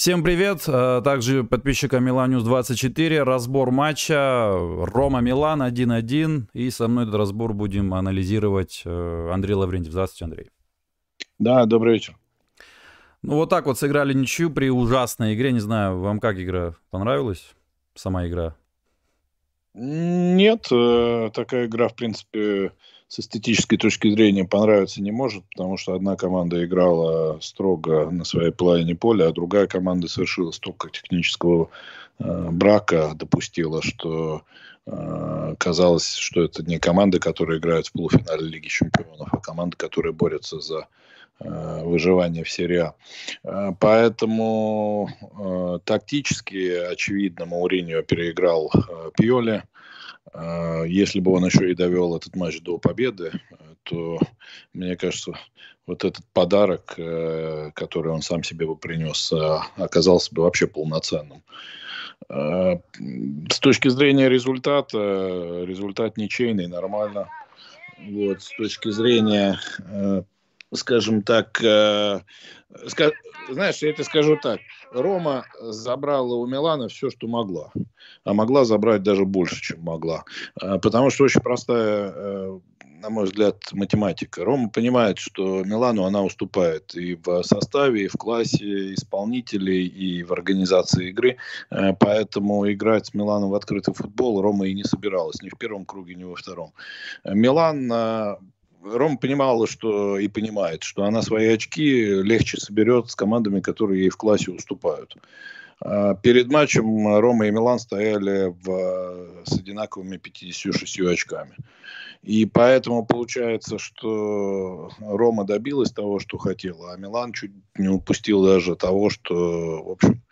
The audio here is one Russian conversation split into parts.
Всем привет, а также подписчикам Миланюс 24. Разбор матча Рома-Милан 1-1. И со мной этот разбор будем анализировать э, Андрей Лаврентьев. Здравствуйте, Андрей. Да, добрый вечер. Ну вот так вот сыграли ничью при ужасной игре. Не знаю, вам как игра понравилась? Сама игра? Нет, э, такая игра, в принципе, с эстетической точки зрения понравиться не может, потому что одна команда играла строго на своей половине поля, а другая команда совершила столько технического э, брака, допустила, что э, казалось, что это не команда, которая играет в полуфинале Лиги Чемпионов, а команда, которая борется за э, выживание в серии А. Э, поэтому э, тактически, очевидно, Мауриньо переиграл э, Пьоли. А, если бы он еще и довел этот матч до победы, то, мне кажется, вот этот подарок, э, который он сам себе бы принес, э, оказался бы вообще полноценным. А, с точки зрения результата, результат ничейный, нормально. Вот, с точки зрения, э, скажем знаешь, я тебе скажу так. Рома забрала у Милана все, что могла. А могла забрать даже больше, чем могла. А, потому что очень простая, э, на мой взгляд, математика. Рома понимает, что Милану она уступает и в составе, и в классе исполнителей, и в организации игры. Э, поэтому играть с Миланом в открытый футбол Рома и не собиралась. Ни в первом круге, ни во втором. Милан Рома понимала, что и понимает, что она свои очки легче соберет с командами, которые ей в классе уступают. А перед матчем Рома и Милан стояли в, с одинаковыми 56 очками. И поэтому получается, что Рома добилась того, что хотела, а Милан чуть не упустил даже того, что, в общем,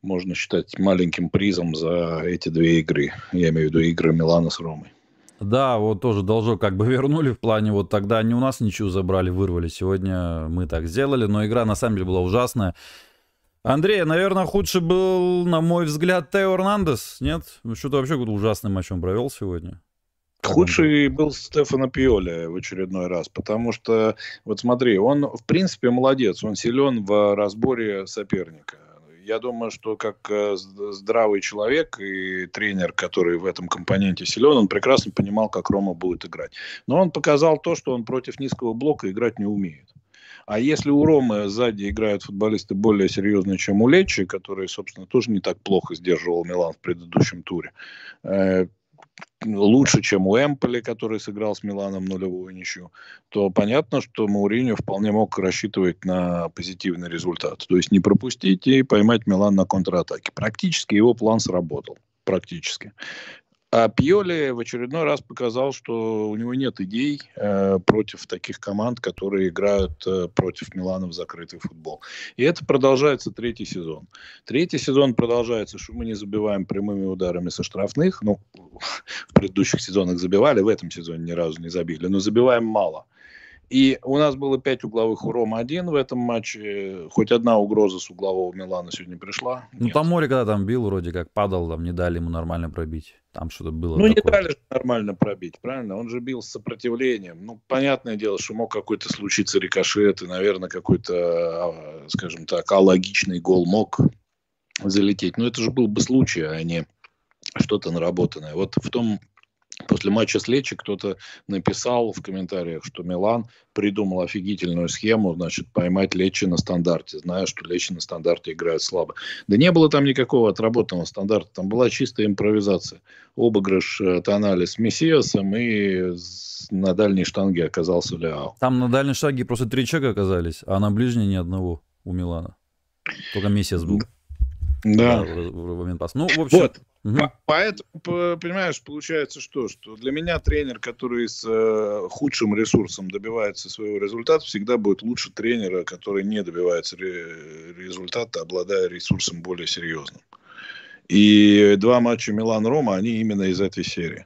можно считать маленьким призом за эти две игры. Я имею в виду игры Милана с Ромой. Да, вот тоже должок как бы вернули в плане, вот тогда они у нас ничего забрали, вырвали. Сегодня мы так сделали, но игра на самом деле была ужасная. Андрей, наверное, худший был, на мой взгляд, Тео Эрнандес, нет? Ну, что-то вообще какой-то ужасный матч он провел сегодня. Худший был Стефано Пиоли в очередной раз, потому что, вот смотри, он, в принципе, молодец, он силен в разборе соперника я думаю, что как э, здравый человек и тренер, который в этом компоненте силен, он прекрасно понимал, как Рома будет играть. Но он показал то, что он против низкого блока играть не умеет. А если у Ромы сзади играют футболисты более серьезные, чем у Лечи, который, собственно, тоже не так плохо сдерживал Милан в предыдущем туре, э, лучше, чем у Эмполи, который сыграл с Миланом нулевую ничью, то понятно, что Мауриньо вполне мог рассчитывать на позитивный результат. То есть не пропустить и поймать Милан на контратаке. Практически его план сработал. Практически. А Пьоли в очередной раз показал, что у него нет идей э, против таких команд, которые играют э, против Милана в закрытый футбол. И это продолжается третий сезон. Третий сезон продолжается, что мы не забиваем прямыми ударами со штрафных. Ну, в предыдущих сезонах забивали, в этом сезоне ни разу не забили, но забиваем мало. И у нас было пять угловых у Рома один в этом матче. Хоть одна угроза с углового Милана сегодня пришла. Ну, там море, когда там бил, вроде как падал, там не дали ему нормально пробить. Там что-то было. Ну, такое. не дали нормально пробить, правильно? Он же бил с сопротивлением. Ну, понятное дело, что мог какой-то случиться рикошет, и, наверное, какой-то, а, скажем так, алогичный гол мог залететь. Но это же был бы случай, а не что-то наработанное. Вот в том После матча с Лечи кто-то написал в комментариях, что Милан придумал офигительную схему, значит, поймать Лечи на стандарте, зная, что Лечи на стандарте играет слабо. Да не было там никакого отработанного стандарта, там была чистая импровизация. Обыгрыш э, Тонали с Мессиасом и на дальней штанге оказался Ляо. Там на дальней штанге просто три человека оказались, а на ближней ни одного у Милана. Только Мессиас был. Да. В, в момент паса. Ну, в общем... Вот. Угу. Поэтому, понимаешь, получается что? Что для меня тренер, который с э, худшим ресурсом добивается своего результата, всегда будет лучше тренера, который не добивается ре- результата, обладая ресурсом более серьезным. И два матча Милан-Рома, они именно из этой серии.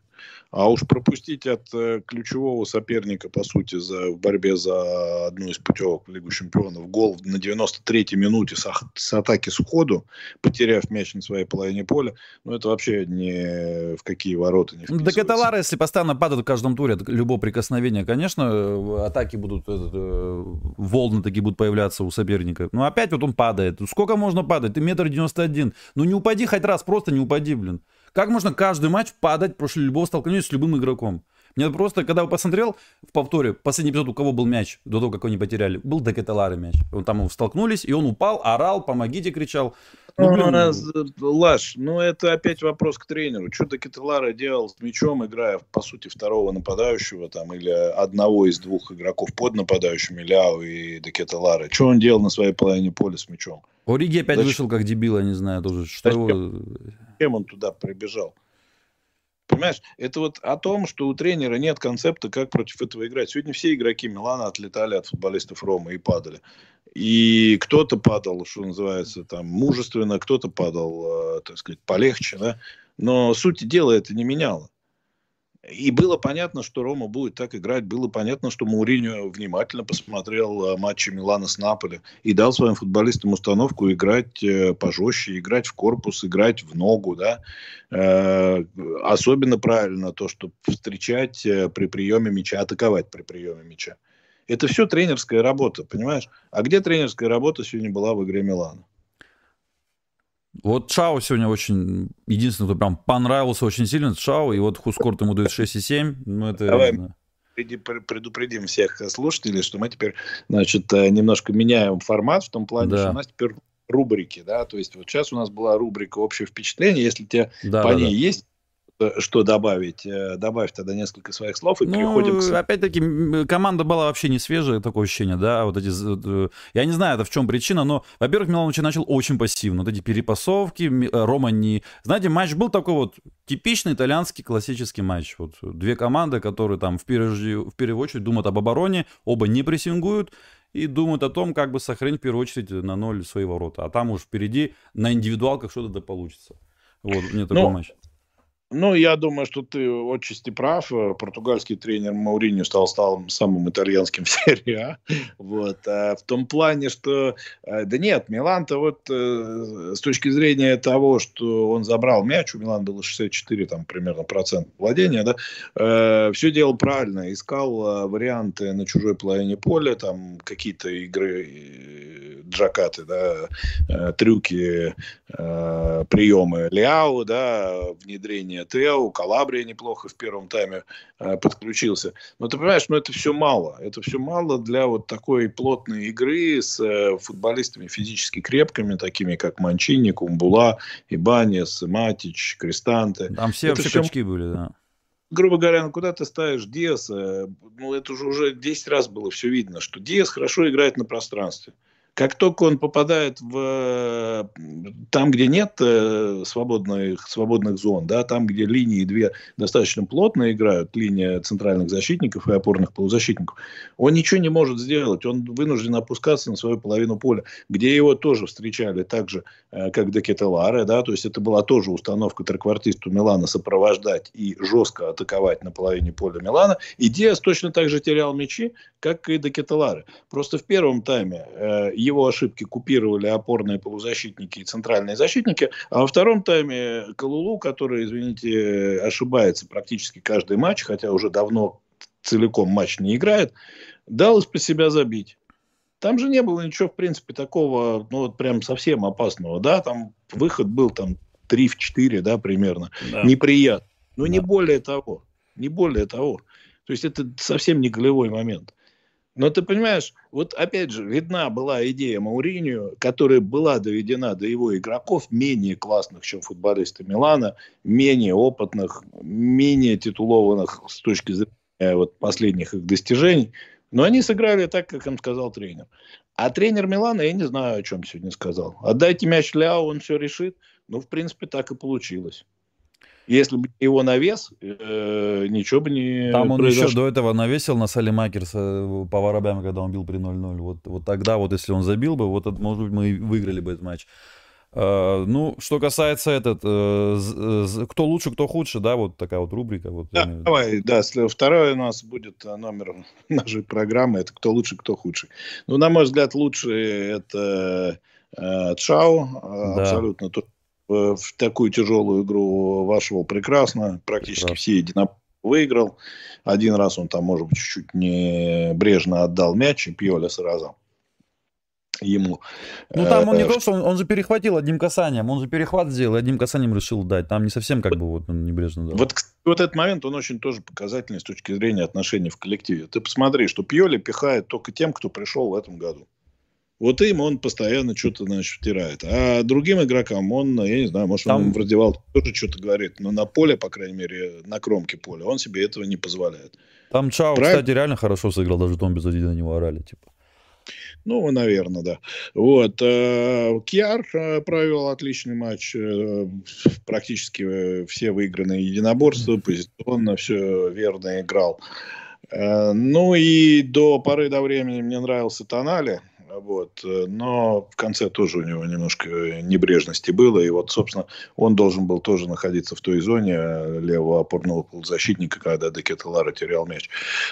А уж пропустить от э, ключевого соперника, по сути, за, в борьбе за одну из путевок в Лигу Чемпионов, гол на 93-й минуте с, с атаки с уходу, потеряв мяч на своей половине поля, ну это вообще не в какие ворота не вписывается. Да Каталара, если постоянно падает в каждом туре, любое прикосновение, конечно, атаки будут, этот, э, волны такие будут появляться у соперника. Но опять вот он падает. Сколько можно падать? Ты метр девяносто один. Ну не упади хоть раз, просто не упади, блин. Как можно каждый матч падать после любого столкновения с любым игроком? Мне просто, когда я посмотрел в повторе, последний эпизод, у кого был мяч, до того, как они потеряли, был до Кеталары мяч. Он там столкнулись, и он упал, орал, помогите, кричал. Ну, блин. Раз, Лаш, ну это опять вопрос к тренеру. Что Кеталара делал с мячом, играя, по сути, второго нападающего, там, или одного из двух игроков под нападающими, Ляо и Декеталара. Что он делал на своей половине поля с мячом? Ориги опять Зачем? вышел как дебил, я не знаю, тоже. Что Зачем? его зачем он туда прибежал? Понимаешь, это вот о том, что у тренера нет концепта, как против этого играть. Сегодня все игроки Милана отлетали от футболистов Ромы и падали. И кто-то падал, что называется, там, мужественно, кто-то падал, э, так сказать, полегче, да. Но суть дела это не меняло. И было понятно, что Рома будет так играть. Было понятно, что Мауриньо внимательно посмотрел э, матчи Милана с Наполи и дал своим футболистам установку играть э, пожестче, играть в корпус, играть в ногу. Да? Э, особенно правильно то, что встречать при приеме мяча, атаковать при приеме мяча. Это все тренерская работа, понимаешь? А где тренерская работа сегодня была в игре Милана? Вот Шао сегодня очень... Единственный, кто прям понравился очень сильно, Шао. И вот Хускорт ему дает 6,7. Ну, это... Давай предупредим всех слушателей, что мы теперь, значит, э, немножко меняем формат в том плане, да. что у нас теперь рубрики, да, то есть вот сейчас у нас была рубрика «Общее впечатление», если тебе да, по да, ней да. есть что добавить? Э, добавь тогда несколько своих слов и ну, переходим к... Опять-таки, команда была вообще не свежая, такое ощущение, да, вот эти... Э, я не знаю, это в чем причина, но, во-первых, Милан начал очень пассивно. Вот эти перепасовки, Рома не... Знаете, матч был такой вот типичный итальянский классический матч. Вот две команды, которые там в первую, в первую очередь думают об обороне, оба не прессингуют, и думают о том, как бы сохранить в первую очередь на ноль свои ворота. А там уж впереди на индивидуалках что-то да получится. Вот, мне такой ну, матч. Ну, я думаю, что ты отчасти прав. Португальский тренер Мауриньо стал, стал самым итальянским в серии А. Вот. А в том плане, что... Э, да нет, Милан-то вот э, с точки зрения того, что он забрал мяч, у Милана было 64 там, примерно процент владения, да, э, все делал правильно. Искал варианты на чужой половине поля, там какие-то игры джакаты, да, трюки, приемы Ляо, да, внедрение Антонио Тео, Калабрия неплохо в первом тайме э, подключился. Но ты понимаешь, ну это все мало. Это все мало для вот такой плотной игры с э, футболистами физически крепкими, такими как Манчини, Кумбула, Ибанес, Матич, Крестанте. Там все это вообще все... были, да грубо говоря, ну куда ты ставишь Диаса, ну это уже уже 10 раз было все видно, что Диас хорошо играет на пространстве. Как только он попадает в там, где нет э, свободных, свободных зон, да, там, где линии две достаточно плотно играют, линия центральных защитников и опорных полузащитников, он ничего не может сделать. Он вынужден опускаться на свою половину поля, где его тоже встречали так же, э, как Декетеларе, да, то есть это была тоже установка треквартисту Милана сопровождать и жестко атаковать на половине поля Милана. И Диас точно так же терял мячи, как и Декетеларе. Просто в первом тайме э, его ошибки купировали опорные полузащитники и центральные защитники, а во втором тайме Калулу, который, извините, ошибается практически каждый матч, хотя уже давно целиком матч не играет, дал из-под себя забить. Там же не было ничего, в принципе, такого, ну, вот прям совсем опасного, да, там выход был там 3 в 4, да, примерно, да. неприятно, но да. не более того, не более того. То есть это совсем не голевой момент. Но ты понимаешь, вот опять же, видна была идея Мауринию, которая была доведена до его игроков, менее классных, чем футболисты Милана, менее опытных, менее титулованных с точки зрения вот, последних их достижений. Но они сыграли так, как им сказал тренер. А тренер Милана, я не знаю, о чем сегодня сказал. Отдайте мяч Ляо, он все решит. Ну, в принципе, так и получилось. Если бы его навес, э, ничего бы не Там он произошло. еще до этого навесил на Салимакерса э, по воробям, когда он бил при 0-0. Вот, вот тогда вот, если он забил бы, вот, может быть, мы выиграли бы этот матч. Э, ну, что касается этот, э, кто лучше, кто худше, да, вот такая вот рубрика. Вот, да, давай, да, второй у нас будет номер нашей программы, это кто лучше, кто худший. Ну, на мой взгляд, лучший это э, Чао, да. абсолютно в такую тяжелую игру вошел прекрасно, практически прекрасно. все единоборства выиграл. Один раз он там, может быть, чуть-чуть небрежно отдал мяч, и Пьоля сразу ему. Ну там он не э, то, что он, он же перехватил одним касанием, он же перехват сделал и одним касанием решил дать. Там не совсем как бы вот он небрежно дал. Вот, вот этот момент, он очень тоже показательный с точки зрения отношений в коллективе. Ты посмотри, что Пьоли пихает только тем, кто пришел в этом году. Вот им он постоянно что-то, значит, втирает. А другим игрокам он, я не знаю, может, Там... он в раздевалке тоже что-то говорит, но на поле, по крайней мере, на кромке поля, он себе этого не позволяет. Там Чао, Прав... кстати, реально хорошо сыграл, даже без один на него орали, типа. Ну, наверное, да. Вот. Э, Кьяр э, провел отличный матч. Э, практически все выигранные единоборства, позиционно все верно играл. Ну и до поры до времени мне нравился Тонали. Вот. Но в конце тоже у него немножко небрежности было. И вот, собственно, он должен был тоже находиться в той зоне э, левого опорного полузащитника, когда Декетелара терял мяч.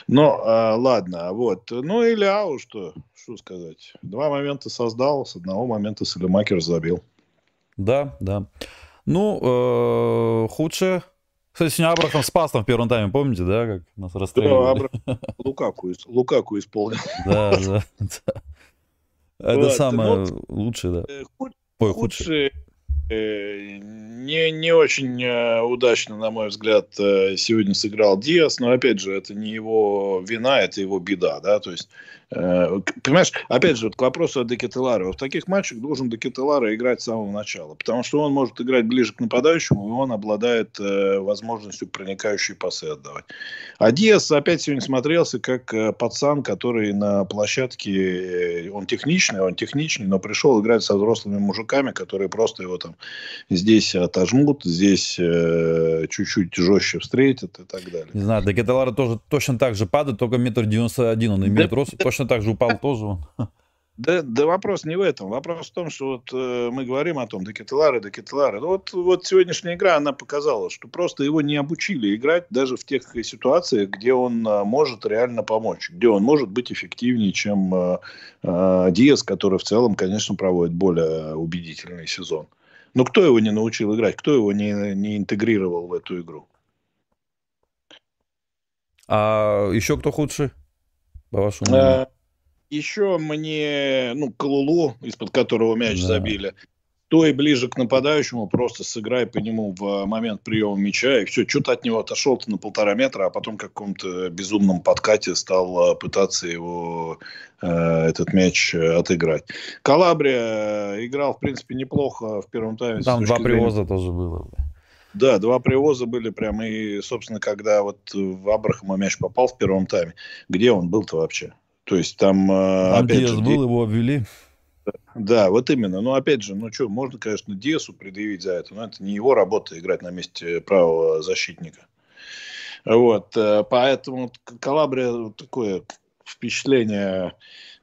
Но а, ладно, вот. Ну и Ляу, что, что сказать. Два момента создал, с одного момента Салемакер забил. Да, да. Ну, э, худшее кстати, сегодня Абрахам спас там в первом тайме, помните, да, как нас расстреливали? Да, Абрахам Лукаку, Лукаку исполнил. Да, да, да. Это вот, самое лучшее, да. Э, Ой, худшее. Э, не, не очень э, удачно, на мой взгляд, сегодня сыграл Диас, но, опять же, это не его вина, это его беда, да, то есть Э, понимаешь, опять же, вот к вопросу о Декетеларе. В таких матчах должен Декетеларе играть с самого начала, потому что он может играть ближе к нападающему, и он обладает э, возможностью проникающие пасы отдавать. А Диас опять сегодня смотрелся как э, пацан, который на площадке, э, он техничный, он техничный, но пришел играть со взрослыми мужиками, которые просто его там здесь отожмут, здесь э, чуть-чуть жестче встретят и так далее. Не знаю, Декетеларе тоже точно так же падает, только метр девяносто один он имеет да, рост, точно так же упал тоже. Да, да вопрос не в этом. Вопрос в том, что вот э, мы говорим о том, Декетелары, Декетелары. Вот, вот сегодняшняя игра, она показала, что просто его не обучили играть даже в тех ситуациях, где он э, может реально помочь, где он может быть эффективнее, чем э, э, Диас, который в целом, конечно, проводит более убедительный сезон. Но кто его не научил играть? Кто его не, не интегрировал в эту игру? А еще кто худший? по вашему мнению? А, еще мне, ну, Калулу, из-под которого мяч да. забили, то и ближе к нападающему, просто сыграй по нему в момент приема мяча, и все, что-то от него отошел ты на полтора метра, а потом в каком-то безумном подкате стал а, пытаться его, э, этот мяч отыграть. Калабрия играл, в принципе, неплохо в первом тайме. Там два привоза зрения. тоже было. Да, два привоза были прям. И, собственно, когда вот в Абрахама мяч попал в первом тайме, где он был-то вообще? То есть там... Там опять Диас же, был, его обвели. Да, вот именно. Но опять же, ну что, можно, конечно, Диасу предъявить за это, но это не его работа играть на месте правого защитника. Вот, э, поэтому Калабрия такое впечатление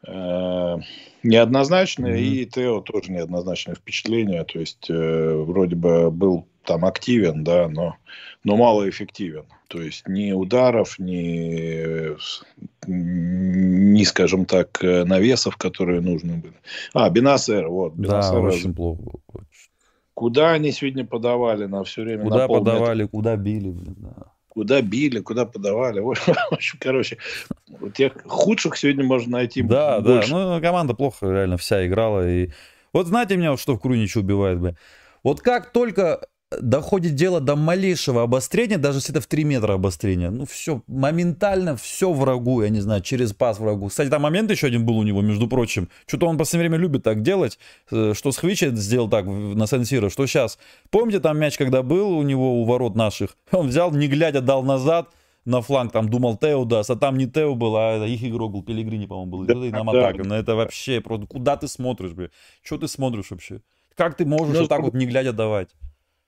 э, неоднозначное, mm-hmm. и Тео тоже неоднозначное впечатление. То есть, э, вроде бы был там активен, да, но, но малоэффективен. То есть ни ударов, ни, ни, скажем так, навесов, которые нужны были. А, Бенасер, вот. Бенасер, да, очень плохо. Куда они сегодня подавали на все время? Куда на подавали, куда били, блин, да. Куда били, куда подавали. В общем, короче, тех худших сегодня можно найти Да, больше. да, ну команда плохо реально вся играла. И... Вот знаете меня, что в Круниче убивает, бы. Вот как только доходит дело до малейшего обострения, даже если это в 3 метра обострения, ну все, моментально все врагу, я не знаю, через пас врагу. Кстати, там момент еще один был у него, между прочим. Что-то он в последнее время любит так делать, э, что с Хвичи сделал так на Сенсиро, что сейчас. Помните там мяч, когда был у него у ворот наших? Он взял, не глядя, дал назад, на фланг, там думал Тео даст, а там не Тео был, а их игрок был, Пелигрини, по-моему, был. Да, и нам да. атака. Но это вообще просто, куда ты смотришь, бля? Что ты смотришь вообще? Как ты можешь ну, вот так вот не глядя давать?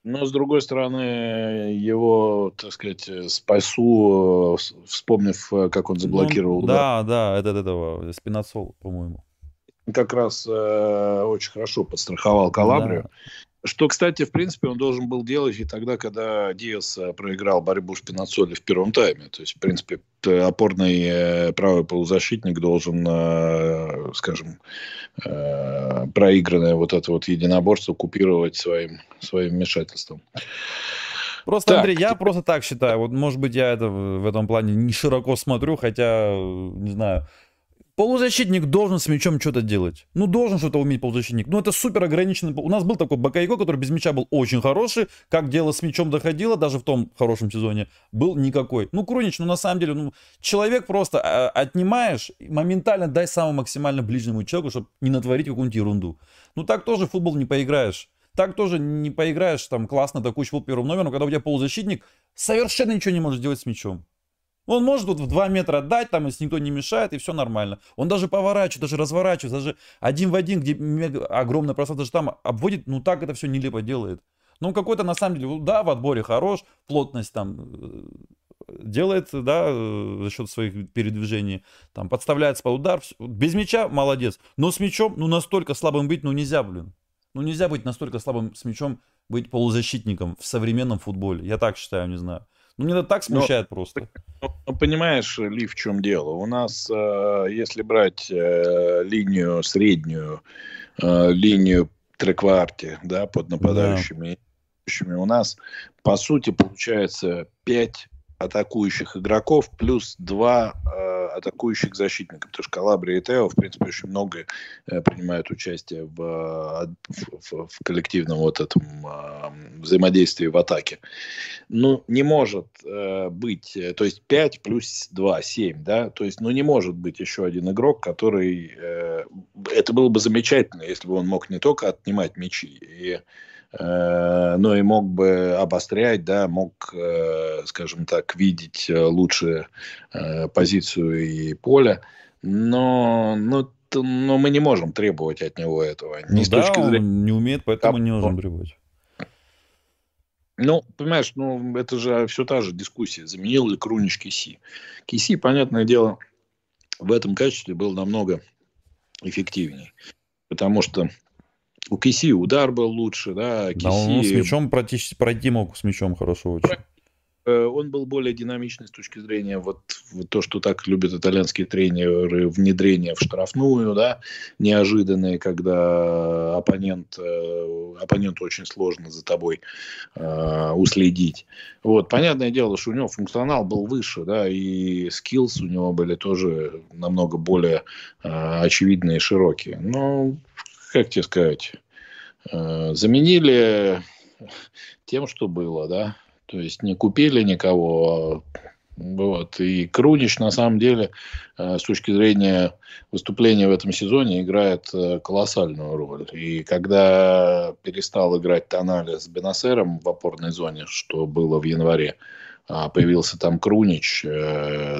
Но, с другой стороны, его, так сказать, спасу, вспомнив, как он заблокировал. Ну, да, да, это от этого, Спинацол, по-моему. как раз э, очень хорошо подстраховал Калабрию. Да. Что, кстати, в принципе, он должен был делать и тогда, когда Диас э, проиграл борьбу с Пинацоли в первом тайме. То есть, в принципе, опорный э, правый полузащитник должен, э, скажем, проигранное вот это вот единоборство купировать своим, своим вмешательством. Просто, так. Андрей, я просто так считаю. Вот, может быть, я это в этом плане не широко смотрю, хотя, не знаю, Полузащитник должен с мячом что-то делать. Ну, должен что-то уметь полузащитник. Ну, это супер ограниченный. У нас был такой Бакайко, который без мяча был очень хороший. Как дело с мячом доходило, даже в том хорошем сезоне, был никакой. Ну, Крунич, ну, на самом деле, ну, человек просто а, отнимаешь, моментально дай самому максимально ближнему человеку, чтобы не натворить какую-нибудь ерунду. Ну, так тоже в футбол не поиграешь. Так тоже не поиграешь, там, классно атакующий футбол первым номером, когда у тебя полузащитник совершенно ничего не может делать с мячом. Он может вот в 2 метра отдать, там, если никто не мешает, и все нормально. Он даже поворачивает, даже разворачивает, даже один в один, где мега, огромное даже там обводит, ну так это все нелепо делает. Ну, какой-то на самом деле, да, в отборе хорош, плотность там э, делает, да, э, за счет своих передвижений, там, подставляется под удар, без мяча молодец, но с мячом, ну, настолько слабым быть, ну, нельзя, блин. Ну, нельзя быть настолько слабым с мячом, быть полузащитником в современном футболе. Я так считаю, не знаю. Ну, мне это так смущает но, просто. Ну, понимаешь, Ли, в чем дело? У нас, э, если брать э, линию среднюю, э, линию трекварти, да, под нападающими, да. у нас, по сути, получается 5 атакующих игроков плюс 2 атакующих защитников, потому что Калабрия и Тео, в принципе, очень много э, принимают участие в, в, в коллективном вот этом э, взаимодействии в атаке. Ну, не может э, быть, то есть 5 плюс 2, 7, да, то есть, ну, не может быть еще один игрок, который, это было бы замечательно, если бы он мог не только отнимать мячи, и Э, но и мог бы обострять, да, мог, э, скажем так, видеть э, лучше позицию и поле, но, но, но мы не можем требовать от него этого. Не ну с да, точки зрения... он не умеет, поэтому а, не можем требовать. Ну, понимаешь, ну, это же все та же дискуссия. Заменил ли Крунич Киси? Киси, понятное дело, в этом качестве был намного эффективнее. Потому что у Киси удар был лучше, да. Киси... Да, он с мячом пройти, пройти мог с мячом хорошо очень. Э, он был более динамичный с точки зрения вот, вот то, что так любят итальянские тренеры, внедрение в штрафную, да, неожиданные, когда оппонент, э, оппоненту очень сложно за тобой э, уследить. Вот, понятное дело, что у него функционал был выше, да, и скиллс у него были тоже намного более э, очевидные и широкие. Но как тебе сказать, э, заменили тем, что было, да. То есть не купили никого. Вот. И Крунич, на самом деле, э, с точки зрения выступления в этом сезоне, играет э, колоссальную роль. И когда перестал играть Тонале с Бенасером в опорной зоне, что было в январе, а появился там Крунич,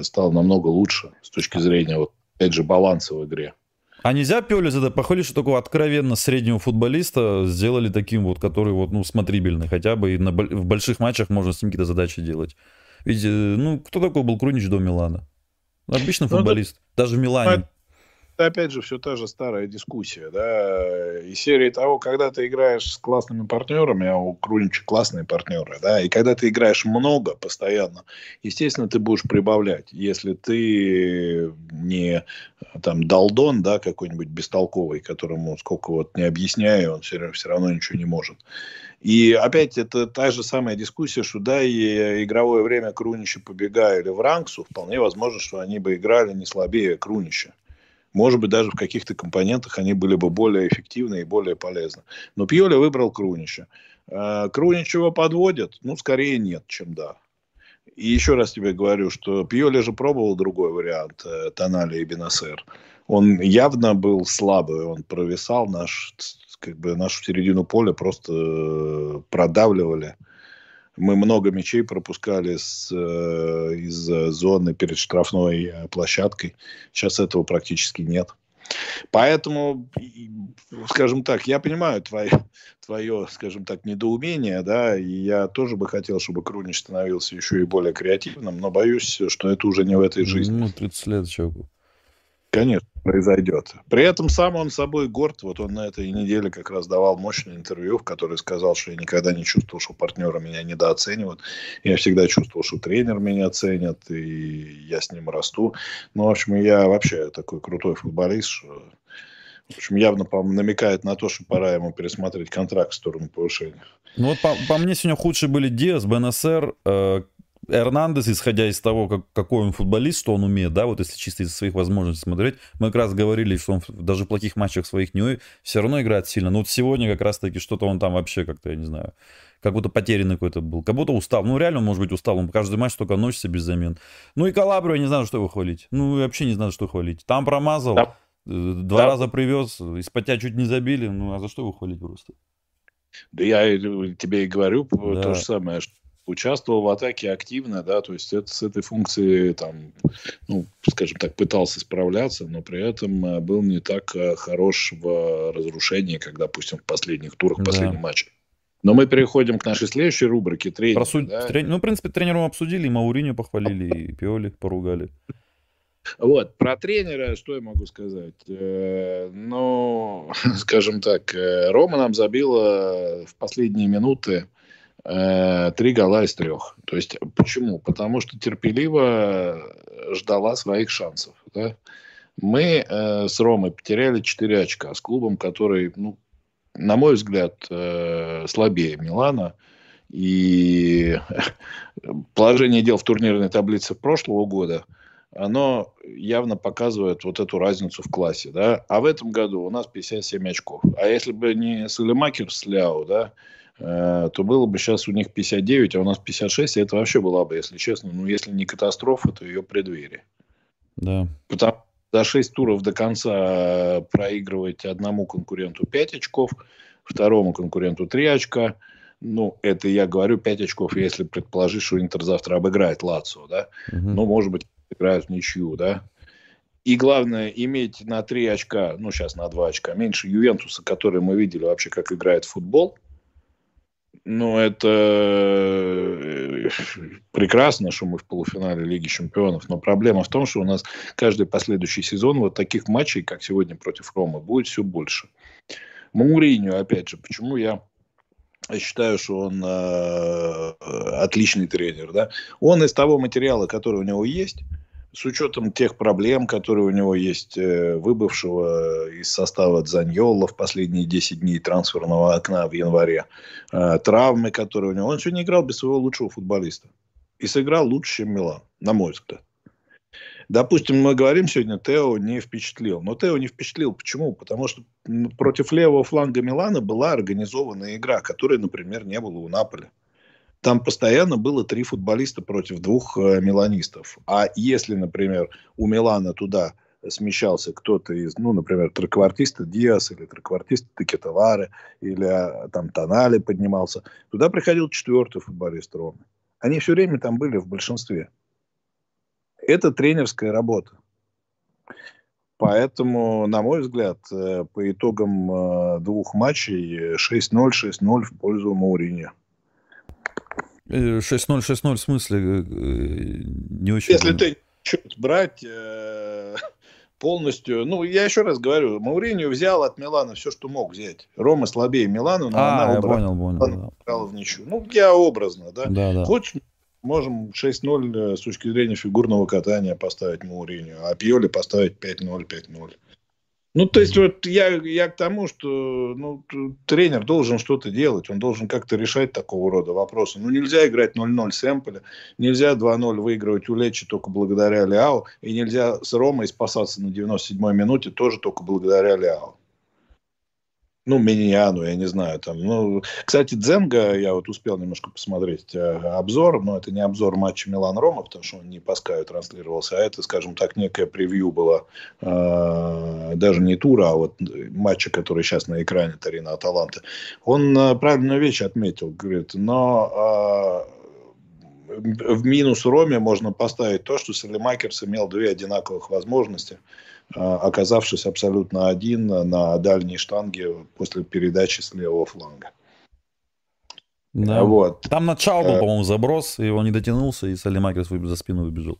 стал намного лучше с точки зрения, вот, опять же, баланса в игре. А нельзя Пиоли задать похвалить, что такого откровенно среднего футболиста сделали таким вот, который вот, ну, смотрибельный хотя бы, и на, в больших матчах можно с ним какие-то задачи делать. Ведь, э, ну, кто такой был Крунич до Милана? Обычный ну, футболист, да, даже в Милане опять же, все та же старая дискуссия, да, и серии того, когда ты играешь с классными партнерами, а у Крунича классные партнеры, да, и когда ты играешь много, постоянно, естественно, ты будешь прибавлять, если ты не там долдон, да, какой-нибудь бестолковый, которому сколько вот не объясняю, он все, все равно ничего не может. И опять это та же самая дискуссия, что да, и игровое время Крунича побегали в Ранксу, вполне возможно, что они бы играли не слабее Крунича. Может быть, даже в каких-то компонентах они были бы более эффективны и более полезны. Но Пьоли выбрал Крунича. А, Крунич его подводит? Ну, скорее нет, чем да. И еще раз тебе говорю, что Пьоли же пробовал другой вариант э, Тонали и Бенасер. Он явно был слабый, он провисал наш, как бы нашу середину поля просто э, продавливали. Мы много мячей пропускали с, э, из зоны перед штрафной э, площадкой. Сейчас этого практически нет. Поэтому, скажем так, я понимаю твое, твое, скажем так, недоумение, да, и я тоже бы хотел, чтобы Крунич становился еще и более креативным, но боюсь, что это уже не в этой жизни. Ну, 30 лет человеку. Конечно, произойдет. При этом сам он собой горд. Вот он на этой неделе как раз давал мощное интервью, в котором сказал, что я никогда не чувствовал, что партнеры меня недооценивают. Я всегда чувствовал, что тренер меня ценит, и я с ним расту. Ну, в общем, я вообще такой крутой футболист, что в общем, явно по намекает на то, что пора ему пересмотреть контракт в сторону повышения. Ну вот по, по мне сегодня худшие были Диас, БНСР, э, Эрнандес, исходя из того, как, какой он футболист, что он умеет, да, вот если чисто из своих возможностей смотреть, мы как раз говорили, что он даже в плохих матчах своих не все равно играет сильно. Но вот сегодня как раз-таки что-то он там вообще как-то, я не знаю, как будто потерянный какой-то был, как будто устал. Ну, реально, он может быть устал, он каждый матч только носится без замен. Ну и Калабру я не знаю, что его хвалить. Ну, вообще не знаю, что хвалить. Там промазал, да. Э, два да. раза привез, из-под чуть не забили. Ну, а за что его хвалить просто? Да я тебе и говорю да. то же самое, что участвовал в атаке активно, да, то есть это, с этой функцией, там, ну, скажем так, пытался справляться, но при этом э, был не так э, хорош в разрушении, как, допустим, в последних турах, в да. последнем матче. Но мы переходим к нашей следующей рубрике тренер. Про суть, да? трен... Ну, в принципе, тренером обсудили, и Мауриню похвалили, и Пиоли поругали. Вот, про тренера что я могу сказать? Э, ну, скажем так, Рома нам забила в последние минуты три гола из трех. То есть почему? Потому что терпеливо ждала своих шансов. Да? Мы э, с Ромой потеряли 4 очка с клубом, который, ну, на мой взгляд, э, слабее Милана. И положение дел в турнирной таблице прошлого года, оно явно показывает вот эту разницу в классе. Да? А в этом году у нас 57 очков. А если бы не Салемакер с Ляо, да, Э, то было бы сейчас у них 59, а у нас 56, и это вообще была бы, если честно, ну, если не катастрофа, то ее преддверие. Да. Потому за 6 туров до конца проигрывать одному конкуренту 5 очков, второму конкуренту 3 очка. Ну, это я говорю 5 очков, если предположить, что Интер завтра обыграет Лацио, да. Угу. Ну, может быть, играют в ничью, да. И главное, иметь на 3 очка, ну, сейчас на 2 очка, меньше Ювентуса, который мы видели вообще, как играет в футбол – ну, это э, прекрасно, что мы в полуфинале Лиги Чемпионов, но проблема в том, что у нас каждый последующий сезон вот таких матчей, как сегодня против Ромы, будет все больше. Мауриню, опять же, почему я считаю, что он э, отличный тренер, да? Он из того материала, который у него есть, с учетом тех проблем, которые у него есть, э, выбывшего из состава Дзаньола в последние 10 дней трансферного окна в январе, э, травмы, которые у него... Он сегодня играл без своего лучшего футболиста. И сыграл лучше, чем Милан, на мой взгляд. Допустим, мы говорим сегодня, Тео не впечатлил. Но Тео не впечатлил. Почему? Потому что против левого фланга Милана была организованная игра, которой, например, не было у Наполя там постоянно было три футболиста против двух э, миланистов. А если, например, у Милана туда смещался кто-то из, ну, например, треквартиста Диас или треквартиста Текетовары или а, там Тонали поднимался, туда приходил четвертый футболист Ромы. Они все время там были в большинстве. Это тренерская работа. Поэтому, на мой взгляд, э, по итогам э, двух матчей 6-0, 6-0 в пользу Мауриньо. 6-0, 6-0 в смысле э, э, не очень... Если ты счет брать э, полностью... Ну, я еще раз говорю, Мауринию взял от Милана все, что мог взять. Рома слабее Милана, но а, она я убрала, понял, понял. Да. в ничью. Ну, я образно, да. да, да. Хочешь, можем 6-0 с точки зрения фигурного катания поставить Мауринию, а Пьоли поставить 5-0, 5-0. Ну, то есть, вот я, я к тому, что ну, тренер должен что-то делать, он должен как-то решать такого рода вопросы. Ну, нельзя играть 0-0 с Эмполя, нельзя 2-0 выигрывать у Лечи только благодаря Ляо, и нельзя с Ромой спасаться на 97-й минуте тоже только благодаря Ляо ну, Миньяну, я не знаю, там, ну, кстати, Дзенга, я вот успел немножко посмотреть э, обзор, но это не обзор матча Милан-Рома, потому что он не по Скаю транслировался, а это, скажем так, некое превью было, э, даже не тура, а вот матча, который сейчас на экране Тарина Аталанта. Он э, правильную вещь отметил, говорит, но э, в минус Роме можно поставить то, что Селемакерс имел две одинаковых возможности – оказавшись абсолютно один на дальней штанге после передачи с левого фланга. Да. Вот. Там начало был, э, по-моему, заброс, и он не дотянулся, и Салимакерс за спину выбежал.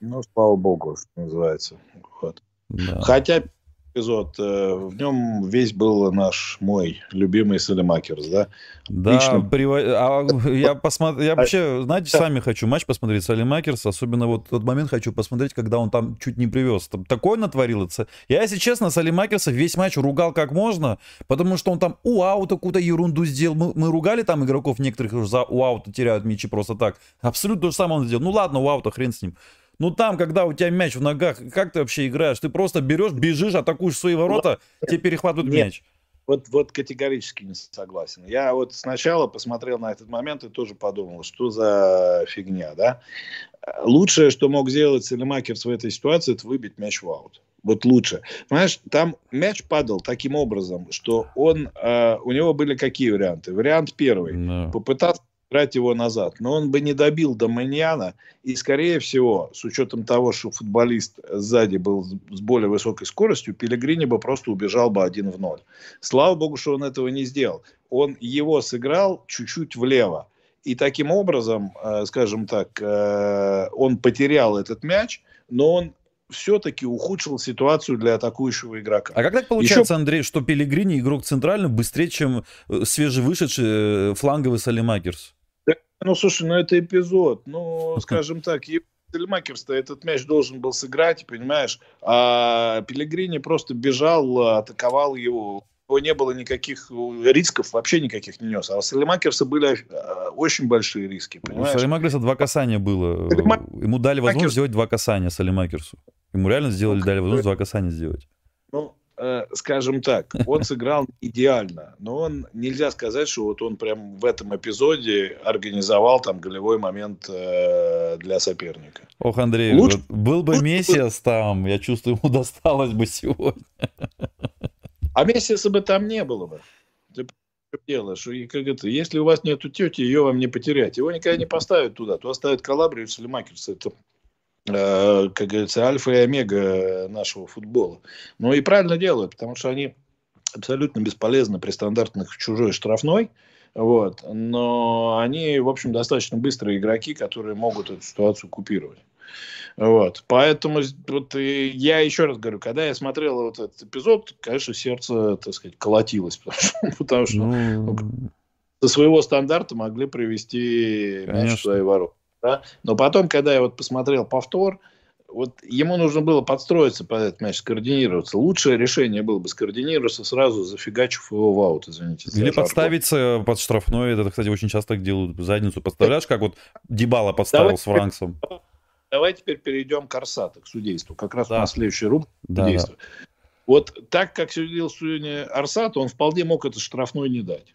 Ну, слава богу, что называется. Вот. Да. Хотя эпизод, э, в нем весь был наш, мой любимый Салемакерс, да? Да, Лично... прив... а, я, посмотр... я вообще, знаете, сами хочу матч посмотреть Салемакерс, особенно вот тот момент хочу посмотреть, когда он там чуть не привез. Там такое натворил. Я, если честно, Салемакерса весь матч ругал как можно, потому что он там у аута какую-то ерунду сделал. Мы, мы ругали там игроков некоторых уже за у аута теряют мячи просто так. Абсолютно то же самое он сделал. Ну ладно, у аута хрен с ним. Ну там, когда у тебя мяч в ногах, как ты вообще играешь? Ты просто берешь, бежишь, атакуешь свои ворота, вот, тебе перехватывают нет, мяч. Вот, вот категорически не согласен. Я вот сначала посмотрел на этот момент и тоже подумал, что за фигня, да? Лучшее, что мог сделать Селемакерс в этой ситуации, это выбить мяч в аут. Вот лучше. Понимаешь, там мяч падал таким образом, что он, э, у него были какие варианты? Вариант первый. No. Попытаться брать его назад. Но он бы не добил до Маньяна. И, скорее всего, с учетом того, что футболист сзади был с более высокой скоростью, Пелегрини бы просто убежал бы один в ноль. Слава богу, что он этого не сделал. Он его сыграл чуть-чуть влево. И таким образом, э, скажем так, э, он потерял этот мяч, но он все-таки ухудшил ситуацию для атакующего игрока. А как так получается, Еще... Андрей, что Пелегрини игрок центрально быстрее, чем э, свежевышедший фланговый Салимакерс? Ну, слушай, ну это эпизод. Ну, скажем так, Телемакерс-то этот мяч должен был сыграть, понимаешь? А Пелегрини просто бежал, атаковал его. У него не было никаких рисков, вообще никаких не нес. А у Салемакерса были а, очень большие риски, понимаешь? У Салемакерса два касания было. Салемак... Ему дали возможность сделать два касания Салемакерсу. Ему реально сделали, дали возможность два касания сделать. Ну, Э, скажем так, он сыграл идеально, но он нельзя сказать, что вот он прям в этом эпизоде организовал там голевой момент э, для соперника. Ох, Андрей, Лучше... вот был бы Мессиас там, я чувствую, ему досталось бы сегодня. А Мессиаса бы там не было бы. Ты дело, что как это, если у вас нету тети, ее вам не потерять. Его никогда не поставят туда. То оставят Калабрию, Салимакерса. Это Э, как говорится, альфа и омега нашего футбола. Ну и правильно делают, потому что они абсолютно бесполезны при стандартных чужой штрафной. Вот. Но они, в общем, достаточно быстрые игроки, которые могут эту ситуацию купировать. Вот. Поэтому вот, я еще раз говорю, когда я смотрел вот этот эпизод, конечно, сердце, так сказать, колотилось, потому что, потому что ну... со своего стандарта могли привести мяч в свои ворота. Да? Но потом, когда я вот посмотрел повтор, вот ему нужно было подстроиться под этот мяч, скоординироваться. Лучшее решение было бы скоординироваться сразу, зафигачив его в аут, извините. Или подставиться под штрафной. Это, кстати, очень часто так делают. Задницу подставляешь, как вот Дебала подставил давай, с Франксом. Давай теперь перейдем к Арсату, к судейству. Как раз да. у нас следующий рубрика да, судейства. Да. Вот так, как судил сегодня Арсат, он вполне мог этот штрафной не дать.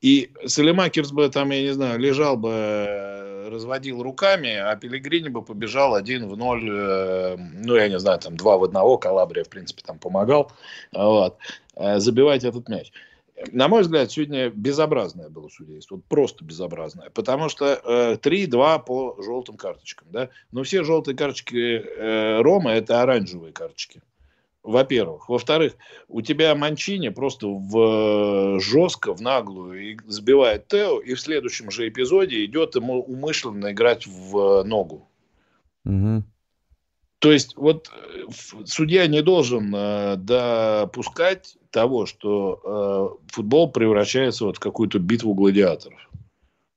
И Салемакерс бы там, я не знаю, лежал бы, э, разводил руками, а Пелегрини бы побежал один в ноль, э, ну, я не знаю, там два в одного, Калабрия, в принципе, там помогал, вот, э, забивать этот мяч. На мой взгляд, сегодня безобразное было судейство, просто безобразное, потому что э, 3-2 по желтым карточкам, да, но все желтые карточки э, Рома это оранжевые карточки во-первых. Во-вторых, у тебя Манчини просто в, жестко, в наглую и сбивает Тео, и в следующем же эпизоде идет ему умышленно играть в ногу. Угу. То есть вот э, судья не должен э, допускать того, что э, футбол превращается вот в какую-то битву гладиаторов.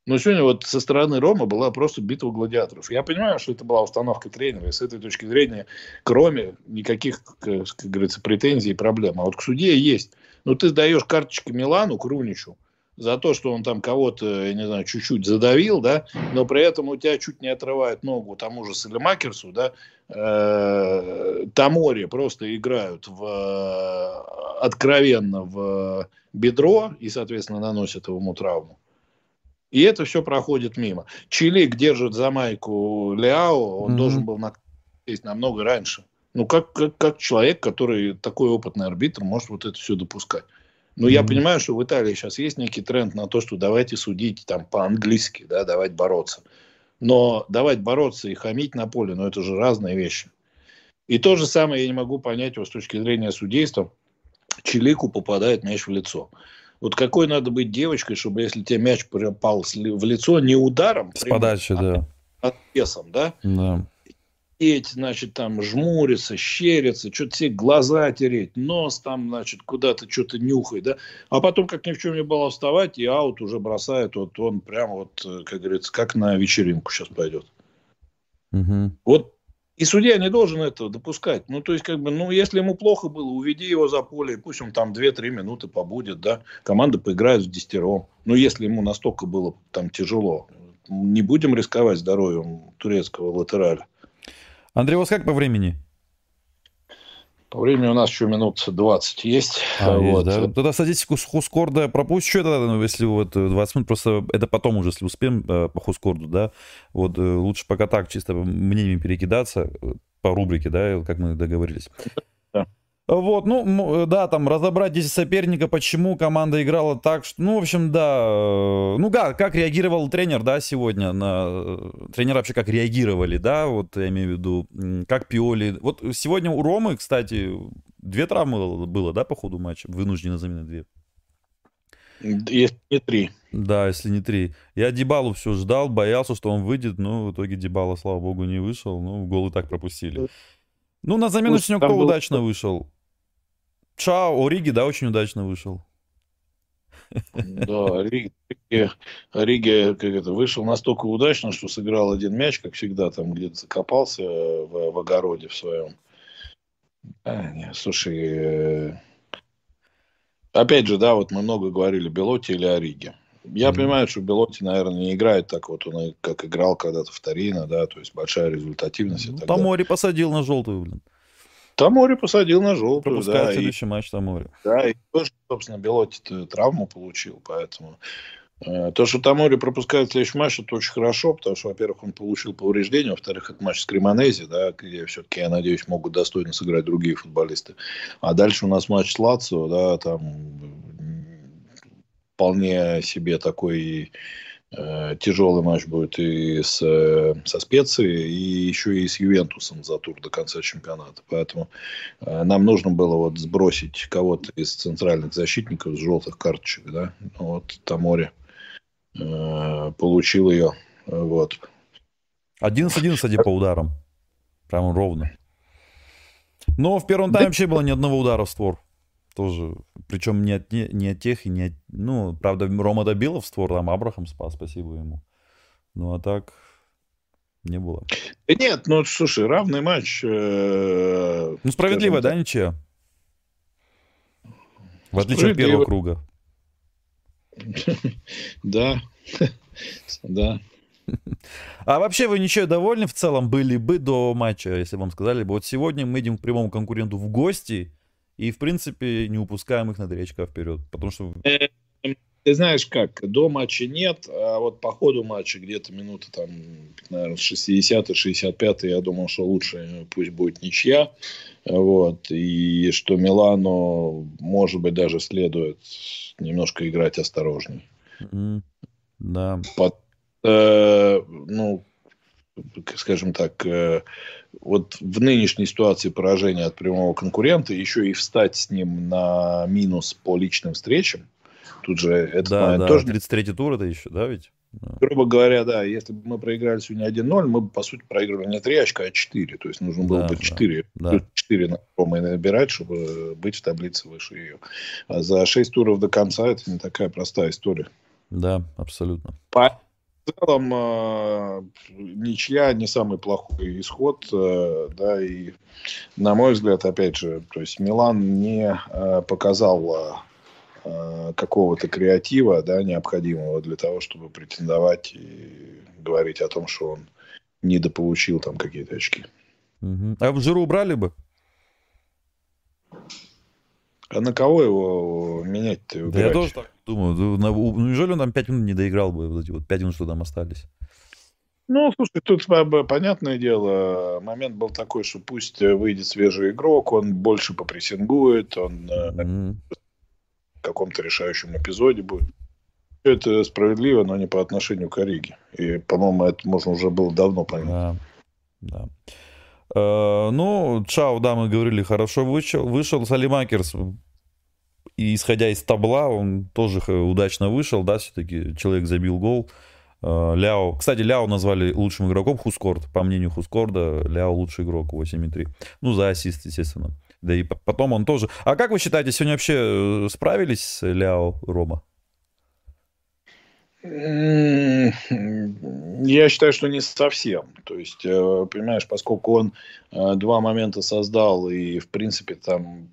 Но сегодня вот со стороны Рома была просто битва гладиаторов. Я понимаю, что это была установка тренера, и с этой точки зрения, кроме никаких, как, говорится, претензий и проблем. А вот к суде есть. Ну, ты сдаешь карточки Милану, Круничу, за то, что он там кого-то, я не знаю, чуть-чуть задавил, да, но при этом у тебя чуть не отрывает ногу тому же Салемакерсу, да, э, Тамори просто играют в, откровенно в бедро и, соответственно, наносят ему травму. И это все проходит мимо. Чилик держит за майку Ляо, он mm-hmm. должен был на намного раньше. Ну, как, как, как человек, который такой опытный арбитр, может вот это все допускать. Но mm-hmm. я понимаю, что в Италии сейчас есть некий тренд на то, что давайте судить там по-английски, да, давать бороться. Но давать бороться и хамить на поле, ну, это же разные вещи. И то же самое я не могу понять его с точки зрения судейства. Чилику попадает мяч в лицо. Вот какой надо быть девочкой, чтобы если тебе мяч попал в лицо не ударом, с прямым, подачи, а, да, а весом, да? Да. сидеть, значит, там жмуриться, щериться, что-то все глаза тереть, нос там, значит, куда-то что-то нюхать, да, а потом, как ни в чем не было, вставать, и аут уже бросает, вот он прямо вот, э, как говорится, как на вечеринку сейчас пойдет. Угу. Вот и судья не должен этого допускать. Ну, то есть, как бы, ну, если ему плохо было, уведи его за поле, пусть он там 2-3 минуты побудет, да. Команда поиграет в десятером. Ну, если ему настолько было там тяжело. Не будем рисковать здоровьем турецкого латераля. Андрей, у вас как по времени? По времени у нас еще минут 20 есть. А, вот. есть да? Тогда статистику с Хускорда пропущу, это, ну, если вот 20 минут, просто это потом уже, если успеем э, по Хускорду, да, вот э, лучше пока так чисто мнениями перекидаться э, по рубрике, да, как мы договорились. Вот, ну, да, там разобрать 10 соперника, почему команда играла так, что, ну, в общем, да, э, ну, да, как реагировал тренер, да, сегодня, на, э, тренеры вообще как реагировали, да, вот я имею в виду, как Пиоли, вот сегодня у Ромы, кстати, две травмы было, да, по ходу матча, вынуждены замены две. Если не три. Да, если не три. Я Дебалу все ждал, боялся, что он выйдет, но в итоге Дебала, слава богу, не вышел, ну, гол и так пропустили. Ну, на замену с него кто был... удачно вышел? Чао, Ориги, да, очень удачно вышел. Да, Риги, Риги как это, вышел настолько удачно, что сыграл один мяч, как всегда, там где-то закопался в, в огороде в своем. А, не, слушай, э, опять же, да, вот мы много говорили Белоти или Ориге. Я mm-hmm. понимаю, что Белоти, наверное, не играет так вот, он как играл когда-то в Торино, да, то есть большая результативность. Ну, Тамори посадил на желтую, блин. Тамори посадил на желтую, Пропускает да. следующий и, матч Тамори. Да, и тоже, собственно, Белоти травму получил, поэтому... Э, то, что Тамори пропускает следующий матч, это очень хорошо, потому что, во-первых, он получил повреждение, во-вторых, это матч с Кремонези, да, где все-таки, я надеюсь, могут достойно сыграть другие футболисты. А дальше у нас матч с Лацио, да, там вполне себе такой тяжелый матч будет и с, э, со Специей, и еще и с Ювентусом за тур до конца чемпионата. Поэтому э, нам нужно было вот сбросить кого-то из центральных защитников с желтых карточек. Да? Ну вот Тамори э, получил ее. Вот. 11-11 по ударам. Прям ровно. Но в первом тайме вообще было ни одного удара в створ тоже. Причем не от, не, не от тех и не от... Ну, правда, Рома добила в створ, там Абрахам спас, спасибо ему. Ну, а так не было. Нет, ну, слушай, равный матч. Э, ну, справедливо, да, ничья? В отличие от первого круга. Да, да. А вообще вы ничего довольны в целом были бы до матча, если вам сказали бы, вот сегодня мы идем к прямому конкуренту в гости, и, в принципе, не упускаем их на 3 очка вперед. Потому что... Э, ты знаешь как, до матча нет, а вот по ходу матча где-то минуты там, наверное, 60-65 я думал, что лучше пусть будет ничья. Вот. И что Милану, может быть, даже следует немножко играть осторожней. Mm-hmm. Да. Под, э, ну, скажем так, э, вот в нынешней ситуации поражения от прямого конкурента еще и встать с ним на минус по личным встречам, тут же это да, да, тоже... 33-й тур это еще, да, ведь? Грубо говоря, да, если бы мы проиграли сегодня 1-0, мы бы, по сути, проигрывали не 3 очка, а 4. То есть нужно было да, бы 4. Да. 4 на Ромы набирать, чтобы быть в таблице выше ее. А за 6 туров до конца это не такая простая история. Да, абсолютно. По целом э, ничья не самый плохой исход, э, да, и на мой взгляд, опять же, то есть Милан не э, показал какого-то креатива, да, необходимого для того, чтобы претендовать и говорить о том, что он недополучил там какие-то очки. Угу. А в жиру убрали бы? А на кого его менять-то? Да я тоже так думаю. Ну, неужели он там 5 минут не доиграл бы? Вот эти вот 5 минут, что там остались? Ну, слушай, тут понятное дело, момент был такой, что пусть выйдет свежий игрок, он больше попрессингует, он mm-hmm. в каком-то решающем эпизоде будет. Это справедливо, но не по отношению к Ориге. И, по-моему, это можно уже было давно понять. Да, да. Э, ну, Чао, да, мы говорили, хорошо вышел. Вышел Салимакерс, и исходя из табла, он тоже удачно вышел, да, все-таки человек забил гол. Э, Ляо, кстати, Ляо назвали лучшим игроком Хускорд. По мнению Хускорда, Ляо лучший игрок 8,3. Ну, за ассист, естественно. Да и потом он тоже. А как вы считаете, сегодня вообще э, справились с Ляо Рома? Я считаю, что не совсем. То есть, э, понимаешь, поскольку он два момента создал и, в принципе, там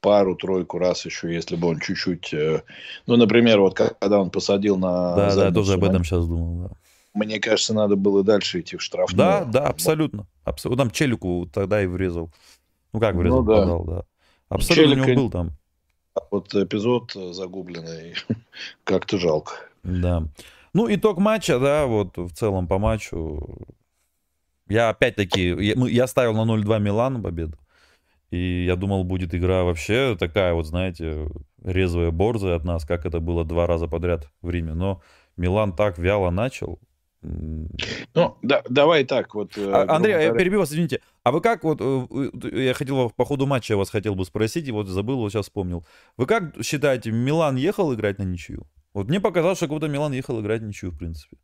пару-тройку раз еще, если бы он чуть-чуть... Э, ну, например, вот когда он посадил на... Да, да, я тоже об этом сейчас думал, да. Мне кажется, надо было дальше идти в штрафную. Да, да, абсолютно. абсолютно. Там Челику тогда и врезал. Ну, как врезал, ну, да. подал, да. Абсолютно Челика... у него был там. Вот эпизод загубленный, как-то жалко. Да. Ну, итог матча, да, вот в целом по матчу. Я опять-таки, я, ну, я ставил на 0-2 Милан победу. И я думал, будет игра вообще такая вот, знаете, резвая борзая от нас, как это было два раза подряд в Риме. Но Милан так вяло начал. Ну, да, давай так вот. Э, а, Андрей, говоря... я перебью вас, извините. А вы как, вот, э, я хотел, по ходу матча вас хотел бы спросить, и вот забыл, вот сейчас вспомнил. Вы как считаете, Милан ехал играть на ничью? Вот мне показалось, что какой-то Милан ехал играть ничью, в принципе.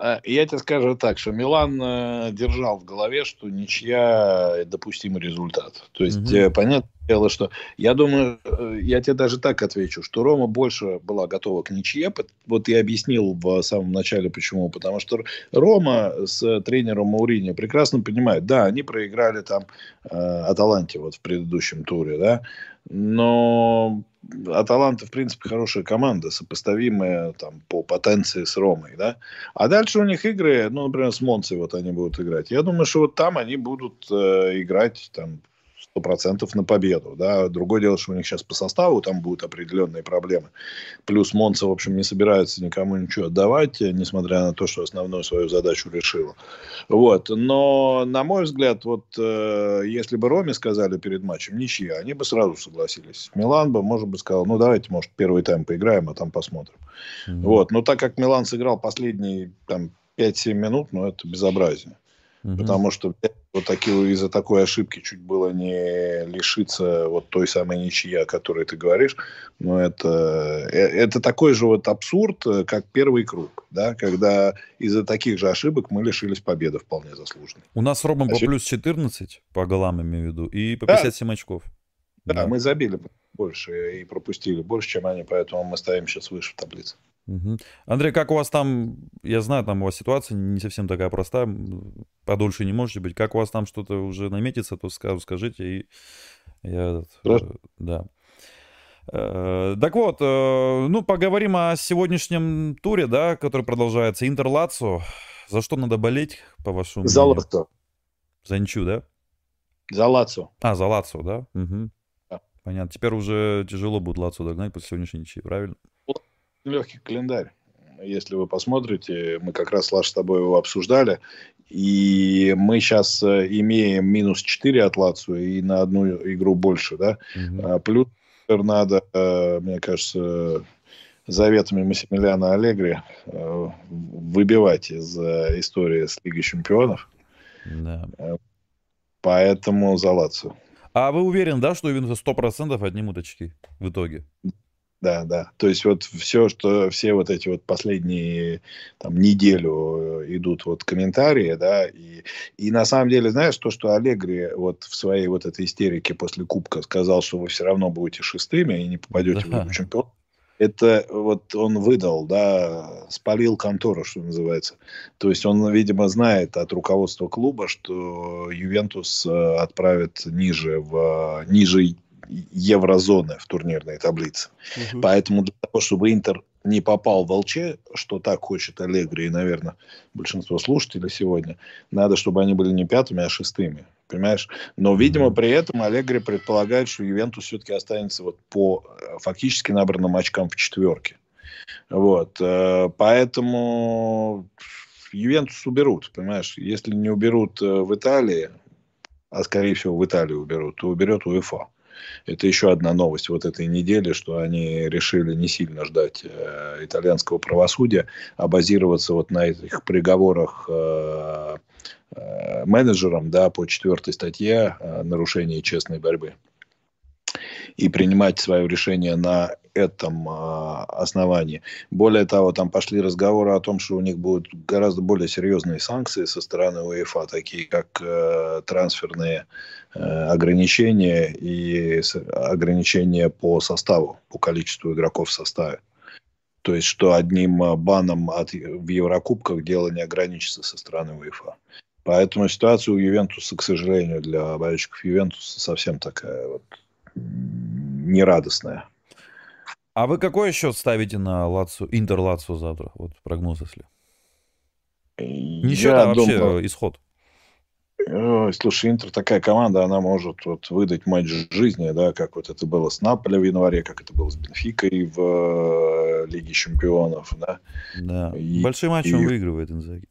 А, я тебе скажу так, что Милан э, держал в голове, что ничья допустимый результат. То есть, угу. понятное дело, что я думаю, э, я тебе даже так отвечу, что Рома больше была готова к ничье. Вот я объяснил в самом начале, почему. Потому что Рома с тренером Маурини прекрасно понимает, да, они проиграли там э, Аталанте вот в предыдущем туре, да, но Аталанта, в принципе, хорошая команда, сопоставимая там, по потенции с Ромой, да. А дальше у них игры, ну, например, с Монцей вот они будут играть. Я думаю, что вот там они будут э, играть там сто процентов на победу. Да. Другое дело, что у них сейчас по составу там будут определенные проблемы. Плюс Монца, в общем, не собирается никому ничего отдавать, несмотря на то, что основную свою задачу решила. Вот. Но, на мой взгляд, вот э, если бы Роме сказали перед матчем ничья, они бы сразу согласились. Милан бы, может быть, сказал, ну, давайте, может, первый тайм поиграем, а там посмотрим. Mm-hmm. Вот. Но так как Милан сыграл последние там 5-7 минут, ну, это безобразие. Угу. Потому что вот такие, из-за такой ошибки чуть было не лишиться вот той самой ничья, о которой ты говоришь. Но это, э, это такой же вот абсурд, э, как первый круг, да, когда из-за таких же ошибок мы лишились победы вполне заслуженной. У нас Рома а по плюс 14 по голам, имею в виду, и по 57 да. очков. Да, да, мы забили больше и пропустили больше, чем они, поэтому мы стоим сейчас выше в таблице. Угу. Андрей, как у вас там, я знаю, там у вас ситуация не совсем такая простая, подольше не можете быть. Как у вас там что-то уже наметится, то скажите, и я, э, да. Э, так вот, э, ну, поговорим о сегодняшнем туре, да, который продолжается. Интер Лацо. За что надо болеть, по вашему За Лацо. За ничью, да? За Лацо. А, за Лацо, да? Угу. да? Понятно. Теперь уже тяжело будет Лацо догнать после сегодняшней ничьи, правильно? Легкий календарь. Если вы посмотрите, мы как раз, Лаш, с тобой его обсуждали, и мы сейчас э, имеем минус 4 от Лацию и на одну игру больше, да. Угу. Плюс надо, э, мне кажется, заветами Массимилиана Аллегри э, выбивать из истории с Лигой Чемпионов. Да. Поэтому за Лацию. А вы уверены, да, что Ювентус 100% отнимут очки в итоге? Да, да. То есть вот все, что все вот эти вот последние там неделю э, идут вот комментарии, да, и, и на самом деле, знаешь, то, что Аллегри вот в своей вот этой истерике после Кубка сказал, что вы все равно будете шестыми и не попадете да. в Лигу Чемпионов, это вот он выдал, да, спалил контору, что называется. То есть он, видимо, знает от руководства клуба, что Ювентус э, отправит ниже в ниже еврозоны в турнирной таблице. Угу. Поэтому для того, чтобы Интер не попал в ЛЧ, что так хочет Аллегри и, наверное, большинство слушателей сегодня, надо, чтобы они были не пятыми, а шестыми. Понимаешь? Но, видимо, при этом Аллегри предполагает, что Ювентус все-таки останется вот по э, фактически набранным очкам в четверке. Вот. Э, поэтому Ювентус уберут, понимаешь? Если не уберут э, в Италии, а скорее всего в Италию уберут, то уберет УЕФА. Это еще одна новость вот этой недели, что они решили не сильно ждать э, итальянского правосудия, а базироваться вот на этих приговорах э, э, менеджерам да, по четвертой статье э, нарушение честной борьбы. И принимать свое решение на этом э, основании. Более того, там пошли разговоры о том, что у них будут гораздо более серьезные санкции со стороны УЕФА, такие как э, трансферные э, ограничения и ограничения по составу, по количеству игроков в составе. То есть, что одним баном от, в Еврокубках дело не ограничится со стороны УЕФА. Поэтому ситуация у Ювентуса, к сожалению, для болельщиков Ювентуса совсем такая вот нерадостная. А вы какой счет ставите на Лацу, Интер Лацу завтра? Вот прогноз, если. Не счет, а вообще думаю, исход. Слушай, Интер такая команда, она может вот выдать матч жизни, да, как вот это было с Наполе в январе, как это было с Бенфикой в э, Лиге Чемпионов, да. Да, и, большой матч и... он выигрывает Инзаги.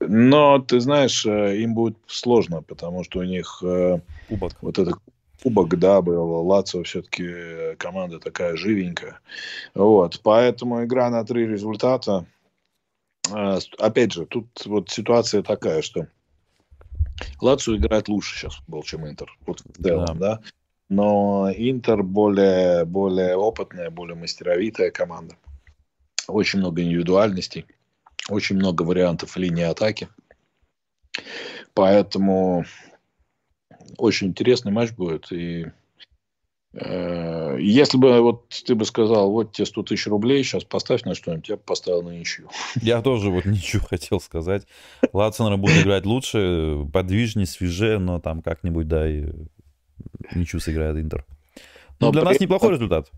Но, ты знаешь, э, им будет сложно, потому что у них э, кубок. вот это кубок, да, был. Лацио все-таки команда такая живенькая. Вот, поэтому игра на три результата. Э, опять же, тут вот ситуация такая, что Лацио играет лучше сейчас футбол, чем Интер. Вот в целом, да. да. Но Интер более, более опытная, более мастеровитая команда. Очень много индивидуальностей. Очень много вариантов линии атаки. Поэтому очень интересный матч будет. И э, если бы вот ты бы сказал, вот тебе 100 тысяч рублей, сейчас поставь на что-нибудь, я бы поставил на ничью. Я тоже вот ничего хотел сказать. Лацинер будет играть лучше, подвижнее, свежее, но там как-нибудь, да, и ничью сыграет Интер. Но, но для нас неплохой результат.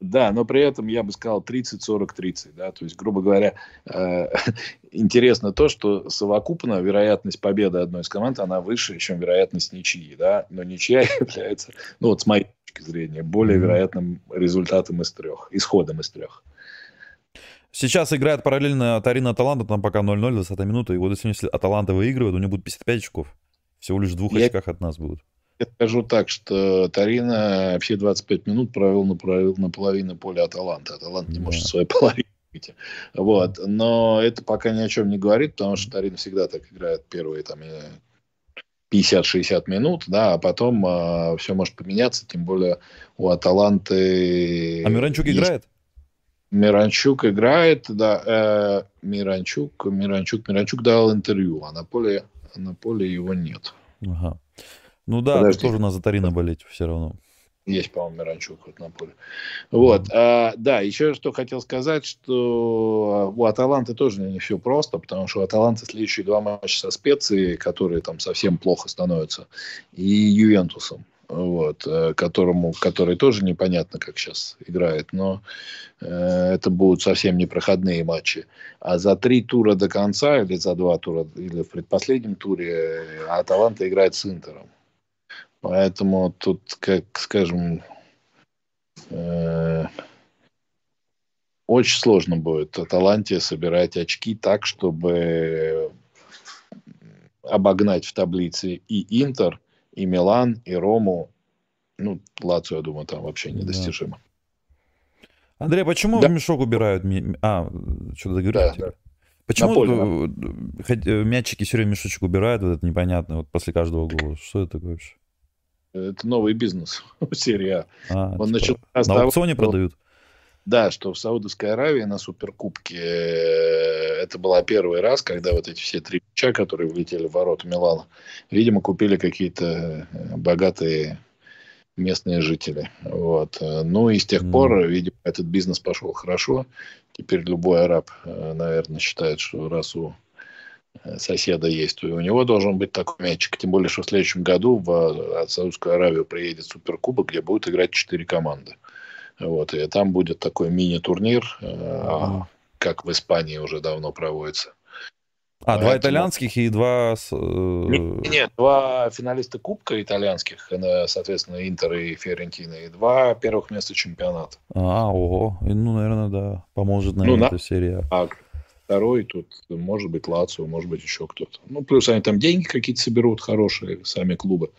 Да, но при этом я бы сказал 30-40-30. Да? То есть, грубо говоря, э, интересно то, что совокупно вероятность победы одной из команд, она выше, чем вероятность ничьи. Да? Но ничья является, ну вот с моей точки зрения, более вероятным результатом из трех, исходом из трех. Сейчас играет параллельно Тарина Аталанта, там пока 0-0, 20 минута. И вот если Аталанта выигрывает, у него будет 55 очков. Всего лишь в двух я... очках от нас будут. Я скажу так, что Тарина все 25 минут провел на, провел на половине поля Аталанта. Аталант не да. может своей половины выйти. Вот. Но это пока ни о чем не говорит, потому что Тарина всегда так играет первые там, 50-60 минут, да, а потом э, все может поменяться, тем более у Аталанты... А Миранчук есть... играет? Миранчук играет, да, э, Миранчук, Миранчук, Миранчук дал интервью, а на поле, на поле его нет. Ага. Ну да, Подожди. тоже на Затарина болеть все равно. Есть, по-моему, Миранчук хоть на поле. Вот. А, да, еще что хотел сказать, что у Аталанты тоже не все просто, потому что у Аталанты следующие два матча со специей, которые там совсем плохо становятся, и Ювентусом вот, э, которому, который тоже непонятно, как сейчас играет, но э, это будут совсем непроходные матчи. А за три тура до конца, или за два тура, или в предпоследнем туре, э, Аталанта играет с Интером. Поэтому тут, как скажем, э, очень сложно будет Аталанте собирать очки так, чтобы обогнать в таблице и Интер, и Милан, и Рому. Ну, Лацию, я думаю, там вообще недостижимо. Да. Андрей, почему да. в мешок убирают? А, что-то говорите? Да, да. Почему э, мячики все время мешочек убирают, вот это непонятно, вот после каждого гола? Что это такое вообще? Это новый бизнес серия. А, Он типа, начал на аукционе продают? Да, что в Саудовской Аравии на Суперкубке э, это был первый раз, когда вот эти все три мяча, которые влетели в ворота Милана, видимо, купили какие-то э, богатые местные жители. Вот. Ну и с тех mm. пор, видимо, этот бизнес пошел хорошо. Теперь любой араб, э, наверное, считает, что раз у соседа есть, и у него должен быть такой мячик. Тем более, что в следующем году в э, Саудовскую Аравию приедет Суперкубок, где будут играть четыре команды. Вот, и там будет такой мини-турнир, mm-hmm. как в Испании уже давно проводится. А, Поэтому... два итальянских и два... Нет, нет, два финалиста Кубка итальянских, соответственно, Интер и Фиорентина, и два первых места чемпионата. А, ого. Ну, наверное, да. Поможет, наверное, ну, эта серия. А, второй тут может быть Лацио, может быть еще кто-то. Ну, плюс они там деньги какие-то соберут хорошие, сами клубы.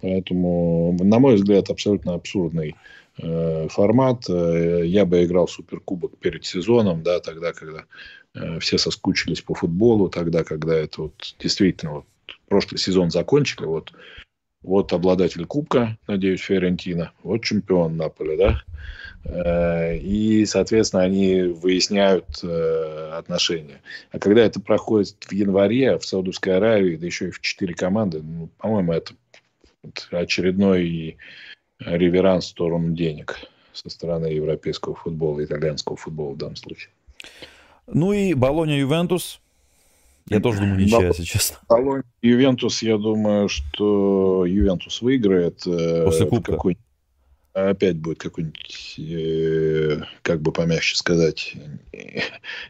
Поэтому, на мой взгляд, абсолютно абсурдный э, формат. Э, я бы играл Суперкубок перед сезоном, да, тогда, когда э, все соскучились по футболу, тогда, когда это вот действительно вот прошлый сезон закончили, вот Вот обладатель кубка, надеюсь, Фиорентина. Вот чемпион Наполи, да? Э, и, соответственно, они выясняют э, отношения. А когда это проходит в январе в Саудовской Аравии, да еще и в четыре команды, ну, по-моему, это очередной реверанс в сторону денег со стороны европейского футбола, итальянского футбола в данном случае. Ну и Болония Ювентус. Я тоже думаю, ничья, если честно. Болония Ювентус, я думаю, что Ювентус выиграет. Э, После кубка. Какой опять будет какой-нибудь, э, как бы помягче сказать,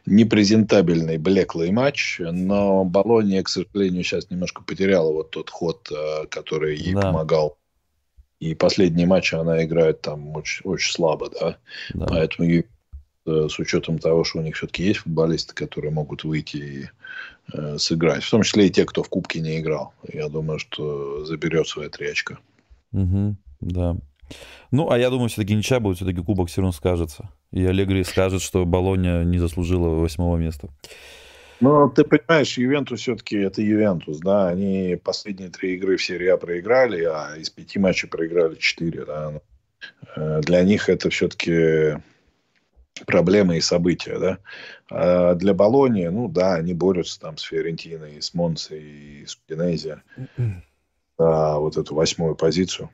непрезентабельный, блеклый матч, но Болония, к сожалению, сейчас немножко потеряла вот тот ход, э, который ей да. помогал. И последние матчи она играет там очень, очень слабо, да. да. Поэтому с учетом того, что у них все-таки есть футболисты, которые могут выйти и э, сыграть, в том числе и те, кто в Кубке не играл, я думаю, что заберет свои три очка. Угу, да. Ну, а я думаю, все-таки ничья будет, все-таки кубок все равно скажется. И Аллегри скажет, что Болония не заслужила восьмого места. Ну, ты понимаешь, Ювентус все-таки это Ювентус, да, они последние три игры в серии А проиграли, а из пяти матчей проиграли четыре, да. Э, для них это все-таки проблемы и события, да. А для Болонии, ну да, они борются там с Фиорентиной, с Монцей и с Удинези. Да, вот эту восьмую позицию.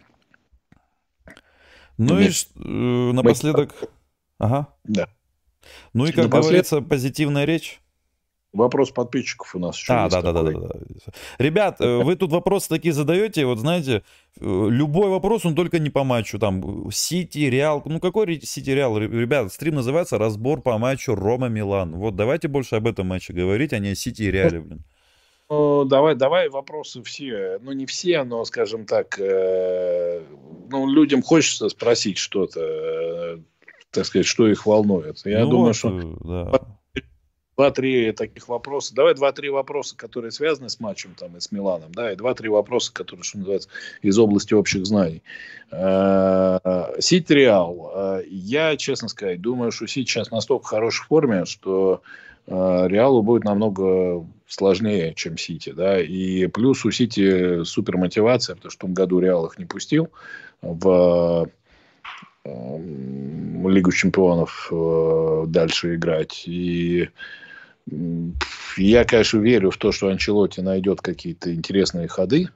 Ну и э, напоследок... Ага. Да. Ну и, как напоследок... говорится, позитивная речь. Вопрос подписчиков у нас еще а, да, да, да, да, да. Ребят, э, вы тут вопросы такие задаете, вот знаете, э, любой вопрос, он только не по матчу, там, Сити, Реал, ну какой Сити, Реал? Ребят, стрим называется «Разбор по матчу Рома-Милан». Вот давайте больше об этом матче говорить, а не о Сити и Реале, блин. Ну, давай, давай вопросы все. Ну, не все, но, скажем так, э, ну, людям хочется спросить что-то, э, так сказать, что их волнует. Я ну думаю, вот, что э, да. Два-три таких вопроса. Давай два-три вопроса, которые связаны с матчем там и с Миланом, да, и два-три вопроса, которые, что называется, из области общих знаний. Э, Сити Реал. Э, я, честно сказать, думаю, что Сити сейчас настолько в хорошей форме, что Э, Реалу будет намного сложнее, чем Сити. Да? И плюс у Сити супер мотивация, потому что в том году Реал их не пустил в Лигу чемпионов дальше играть. И я, конечно, верю в то, что Анчелоти найдет какие-то интересные ходы,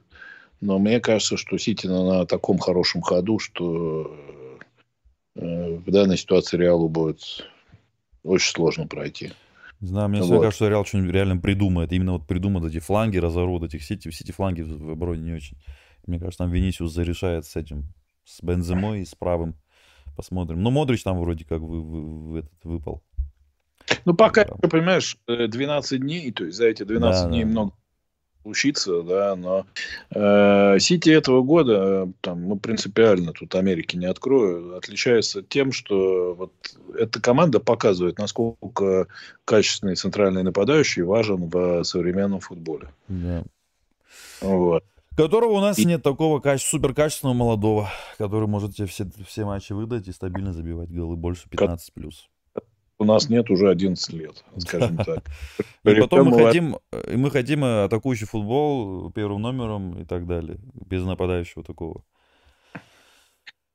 но мне кажется, что Сити на, таком хорошем ходу, что в данной ситуации Реалу будет очень сложно пройти. Не знаю, мне вот. всегда кажется, что Реал что-нибудь реально придумает. Именно вот придумает эти фланги, разорвут этих сети. Сети фланги в обороне не очень. Мне кажется, там Венисиус зарешает с этим, с Бенземой и с правым. Посмотрим. Ну, Модрич там вроде как вы, вы, вы этот выпал. Ну, пока, да. понимаешь, 12 дней, то есть за эти 12 да, дней да. много случиться, да, но э, Сити этого года, там, ну, принципиально тут Америки не открою, отличается тем, что вот эта команда показывает, насколько качественный центральный нападающий важен в современном футболе. Да. Вот. Которого у нас и... нет такого каче... супер качественного молодого, который может тебе все, все матчи выдать и стабильно забивать голы больше 15 плюс у нас нет уже 11 лет, скажем так. И потом мы хотим, мы хотим атакующий футбол первым номером и так далее, без нападающего такого.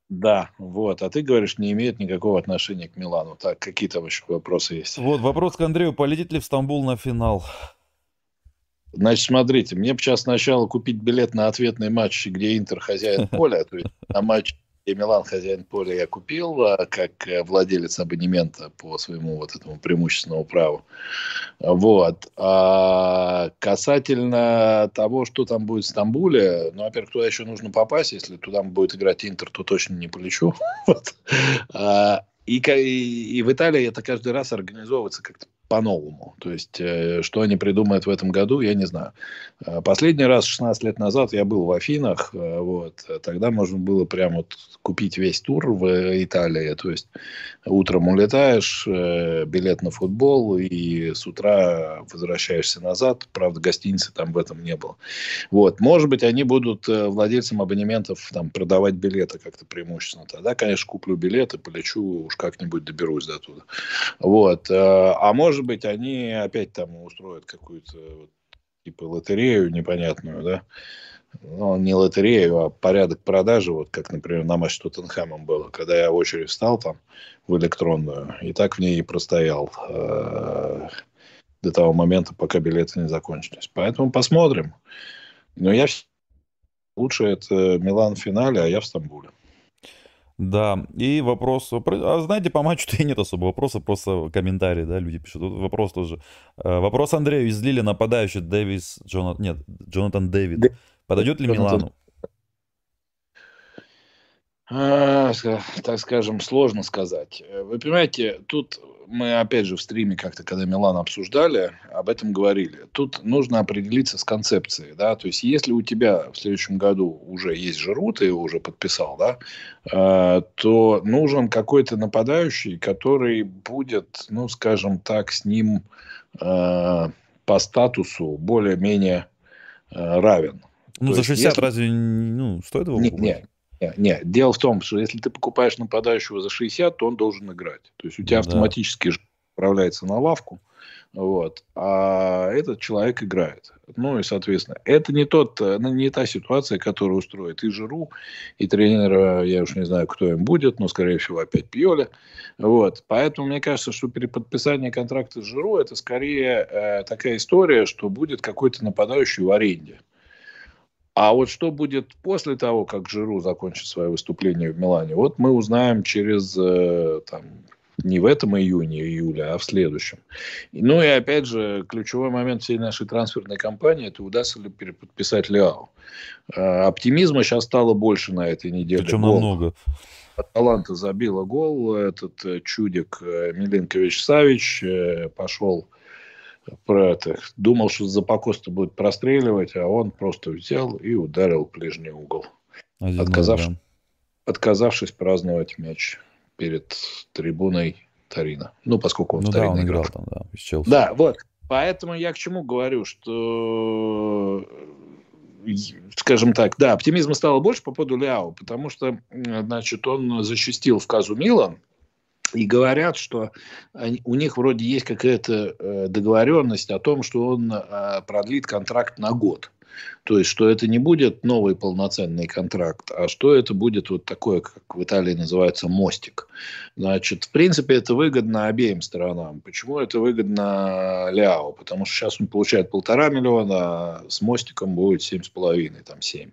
Да, вот. А ты говоришь, не имеет никакого отношения к Милану. Так, какие там еще вопросы есть? Вот, вопрос к Андрею. Полетит ли в Стамбул на финал? Значит, смотрите, мне бы сейчас сначала купить билет на ответный матч, где Интер хозяин поля, то есть на матч и Милан хозяин поля я купил а, как э, владелец абонемента по своему вот этому преимущественному праву. Вот. А касательно того, что там будет в Стамбуле, ну, во-первых, туда еще нужно попасть. Если туда будет играть Интер, то точно не полечу. вот. а, и, и, в Италии это каждый раз организовывается как-то по-новому. То есть, э, что они придумают в этом году, я не знаю. Э, последний раз, 16 лет назад, я был в Афинах. Э, вот, тогда можно было прям вот купить весь тур в Италии. То есть, утром улетаешь, билет на футбол, и с утра возвращаешься назад. Правда, гостиницы там в этом не было. Вот, может быть, они будут владельцам абонементов там, продавать билеты как-то преимущественно. Тогда, конечно, куплю билеты, полечу, уж как-нибудь доберусь до туда. Вот. А может может быть, они опять там устроят какую-то вот, типа лотерею непонятную, да, ну, не лотерею, а порядок продажи, вот как, например, на матч с Тоттенхэмом было, когда я в очередь встал там в электронную, и так в ней и простоял э, до того момента, пока билеты не закончились. Поэтому посмотрим. Но я лучше это Милан в финале, а я в Стамбуле. Да, и вопрос, а знаете, по матчу-то и нет особо вопроса, просто комментарии, да, люди пишут. Тут вопрос тоже. Э, вопрос Андрею из Лили, нападающий Дэвис, Джонатан, нет, Джонатан Дэвид. Д... Подойдет ли Джонатан... Милану? А, так скажем, сложно сказать. Вы понимаете, тут мы опять же в стриме как-то, когда Милан обсуждали, об этом говорили. Тут нужно определиться с концепцией, да, то есть если у тебя в следующем году уже есть Жиру, ты его уже подписал, да, э, то нужен какой-то нападающий, который будет, ну, скажем так, с ним э, по статусу более-менее э, равен. Ну, то за 60 если... разве, ну, стоит его покупать? Нет, нет, нет, дело в том, что если ты покупаешь нападающего за 60, то он должен играть. То есть у тебя да. автоматически отправляется на лавку, вот, а этот человек играет. Ну и, соответственно, это не, тот, ну, не та ситуация, которая устроит и Жиру, и тренера, я уж не знаю, кто им будет, но, скорее всего, опять Пьоля. Вот. Поэтому мне кажется, что переподписание контракта с Жиру это скорее э, такая история, что будет какой-то нападающий в аренде. А вот что будет после того, как Жиру закончит свое выступление в Милане, вот мы узнаем через э, там, не в этом июне, июле, а в следующем. Ну и опять же, ключевой момент всей нашей трансферной кампании – это удастся ли переподписать Леау. Э, оптимизма сейчас стало больше на этой неделе. Причем гол. намного. Таланта забила гол. Этот э, чудик Милинкович Савич пошел про это. Думал, что Запакоста будет простреливать, а он просто взял и ударил в ближний угол. Отказавшись, отказавшись праздновать мяч перед трибуной Тарина. Ну, поскольку он ну, в Тарине да, он играл. играл там, да, да, вот. Поэтому я к чему говорю, что скажем так, да, оптимизма стало больше по поводу Ляо, потому что, значит, он защитил в казу Милан, и говорят, что они, у них вроде есть какая-то э, договоренность о том, что он э, продлит контракт на год. То есть, что это не будет новый полноценный контракт, а что это будет вот такое, как в Италии называется, мостик. Значит, в принципе, это выгодно обеим сторонам. Почему это выгодно Ляо? Потому что сейчас он получает полтора миллиона, а с мостиком будет семь с половиной, там семь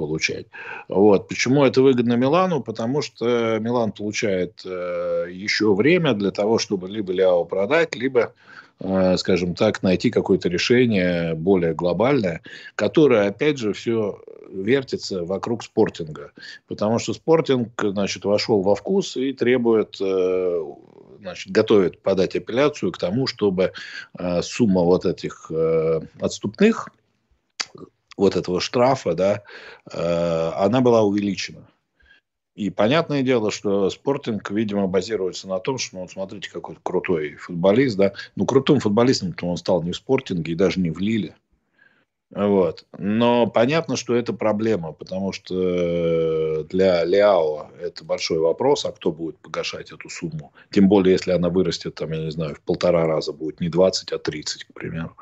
получать. Вот. Почему это выгодно Милану? Потому что Милан получает э, еще время для того, чтобы либо Ляо продать, либо э, скажем так, найти какое-то решение более глобальное, которое, опять же, все вертится вокруг спортинга. Потому что спортинг, значит, вошел во вкус и требует, э, значит, готовит подать апелляцию к тому, чтобы э, сумма вот этих отступных вот этого штрафа, да, э, она была увеличена. И понятное дело, что спортинг, видимо, базируется на том, что, ну, вот смотрите, какой крутой футболист, да. Ну, крутым футболистом он стал не в спортинге и даже не в Лиле. Вот. Но понятно, что это проблема, потому что для Ляо это большой вопрос, а кто будет погашать эту сумму. Тем более, если она вырастет, там, я не знаю, в полтора раза будет не 20, а 30, к примеру.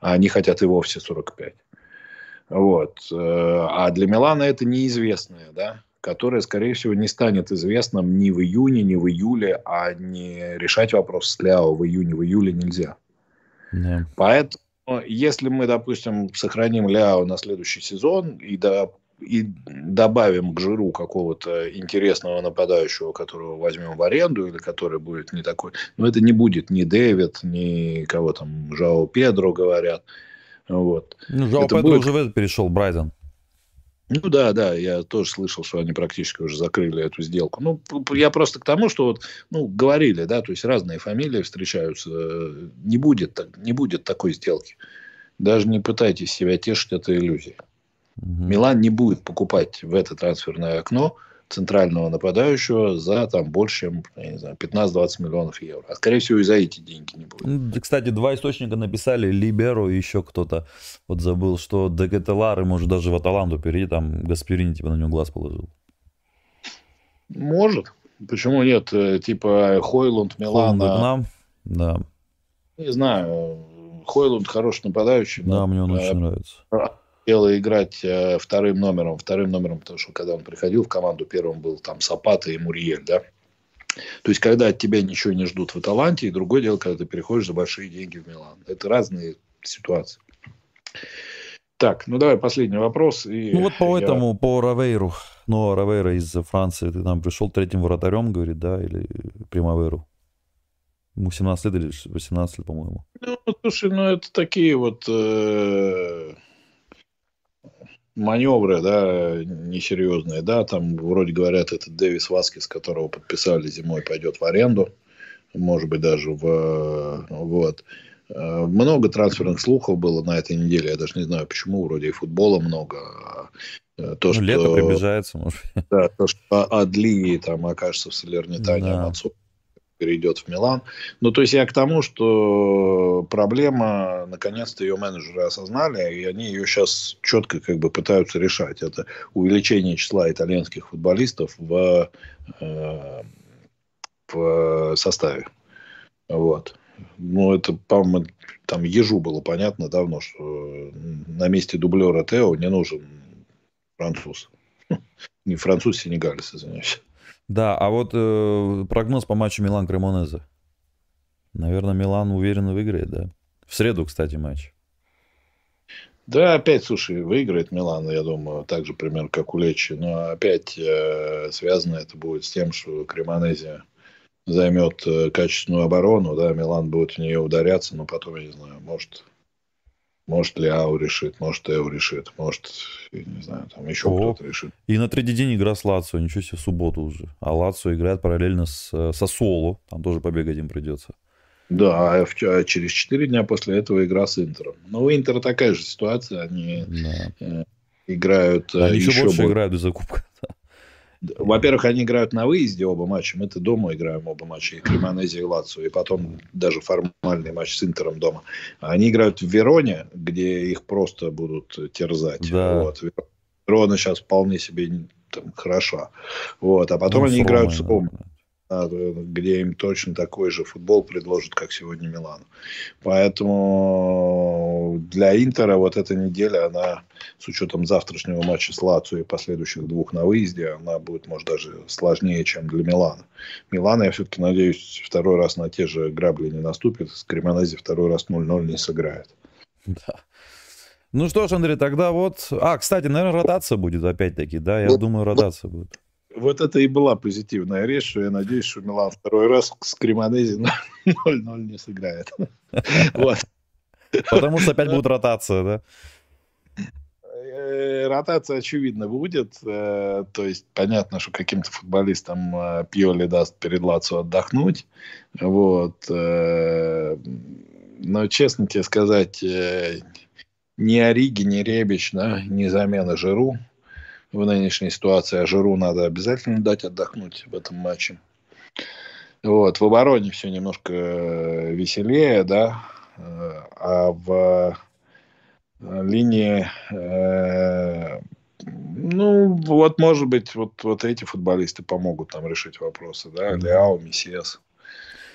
А они хотят и вовсе 45. Вот. Э, а для Милана это неизвестное, да, которое, скорее всего, не станет известным ни в июне, ни в июле, а не решать вопрос с Ляо в июне, в июле нельзя. Yeah. Поэтому, если мы, допустим, сохраним Ляо на следующий сезон и, до, и добавим к жиру какого-то интересного нападающего, которого возьмем в аренду, или который будет не такой, но это не будет ни Дэвид, ни кого там Жао Педро говорят, вот. Ну, Жао Педро будет... уже в это перешел, Брайден. Ну да, да, я тоже слышал, что они практически уже закрыли эту сделку. Ну, я просто к тому, что вот, ну, говорили, да, то есть разные фамилии встречаются. Не будет, не будет такой сделки. Даже не пытайтесь себя тешить этой иллюзией. Угу. Милан не будет покупать в это трансферное окно центрального нападающего за там больше, чем, я не знаю, 15-20 миллионов евро. А скорее всего и за эти деньги не будет. Ну, кстати, два источника написали, Либеру и еще кто-то, вот забыл, что Декателар и может даже в Аталанту перейти, там Гасперини типа на него глаз положил. Может. Почему нет? Э, типа Хойлунд, Милан. Хойлунд нам? Да. Не знаю. Хойлунд хороший нападающий. Да, мне он очень а, нравится. Дело играть э, вторым номером. Вторым номером, потому что когда он приходил в команду, первым был там Сапата и Мурьель, да. То есть, когда от тебя ничего не ждут в Аталанте, и другое дело, когда ты переходишь за большие деньги в Милан. Это разные ситуации. Так, ну давай последний вопрос. И ну вот по я... этому, по Равейру. Ну, Равейра из Франции, ты там пришел третьим вратарем, говорит, да, или Примаверу? Ему 17 лет или 18 лет, по-моему. Ну, слушай, ну это такие вот э, маневры, да, несерьезные, да, там вроде говорят, это Дэвис Васкис, которого подписали зимой, пойдет в аренду, может быть, даже в, вот. Э, много трансферных слухов было на этой неделе. Я даже не знаю, почему. Вроде и футбола много. Э, то, ну, что, лето приближается, может Да, то, что Адли там окажется в Салернитане, да. а Мацу перейдет в Милан. Ну, то есть я к тому, что проблема, наконец-то ее менеджеры осознали, и они ее сейчас четко как бы пытаются решать. Это увеличение числа итальянских футболистов в, э, в составе. Вот. Ну, это, по-моему, там ежу было понятно давно, что на месте дублера Тео не нужен француз. Не француз, сенегалец, извиняюсь. Да, а вот э, прогноз по матчу Милан Кремонезе. Наверное, Милан уверенно выиграет, да? В среду, кстати, матч. Да, опять, слушай, выиграет Милан, я думаю, так же примерно, как у Лечи. Но опять э, связано это будет с тем, что Кремонезе займет э, качественную оборону, да, Милан будет в нее ударяться, но потом, я не знаю, может, может Ау решит, может Эу решит, может, я не знаю, там еще кто-то решит. И на третий день игра с Лацио, ничего себе, в субботу уже. А Лацио играет параллельно с, э, со Соло, там тоже побегать им придется. Да, а, а через четыре дня после этого игра с Интером. Но у Интера такая же ситуация, они да. э, играют... Они еще, еще больше играют из-за кубка. Во-первых, они играют на выезде оба матча. Мы-то дома играем оба матча. И Кремонези, и Лацию. И потом даже формальный матч с Интером дома. Они играют в Вероне, где их просто будут терзать. Да. Вот. Верона сейчас вполне себе там, хороша. Вот. А потом ну, они играют с Ромой. Да где им точно такой же футбол предложат, как сегодня Милан. Поэтому для Интера вот эта неделя, она с учетом завтрашнего матча с Лацио и последующих двух на выезде, она будет, может, даже сложнее, чем для Милана. Милана, я все-таки надеюсь, второй раз на те же грабли не наступит. С Кремонези второй раз 0-0 не сыграет. Да. Ну что ж, Андрей, тогда вот... А, кстати, наверное, ротация будет опять-таки, да? Я думаю, ротация будет вот это и была позитивная речь, что я надеюсь, что Милан второй раз с Кремонези 0-0 не сыграет. Вот. Потому что опять будет ротация, да? Э, ротация, очевидно, будет. Э, то есть, понятно, что каким-то футболистам э, Пьоли даст перед Лацо отдохнуть. Вот. Но, честно тебе сказать, ни Ориги, ни Ребич, да, ни замена Жиру в нынешней ситуации, а Жиру надо обязательно дать отдохнуть в этом матче. Вот, в обороне все немножко э, веселее, да, э, а в э, линии, ну, вот, может быть, вот, вот эти футболисты помогут нам решить вопросы, да, Леао, Мессиас.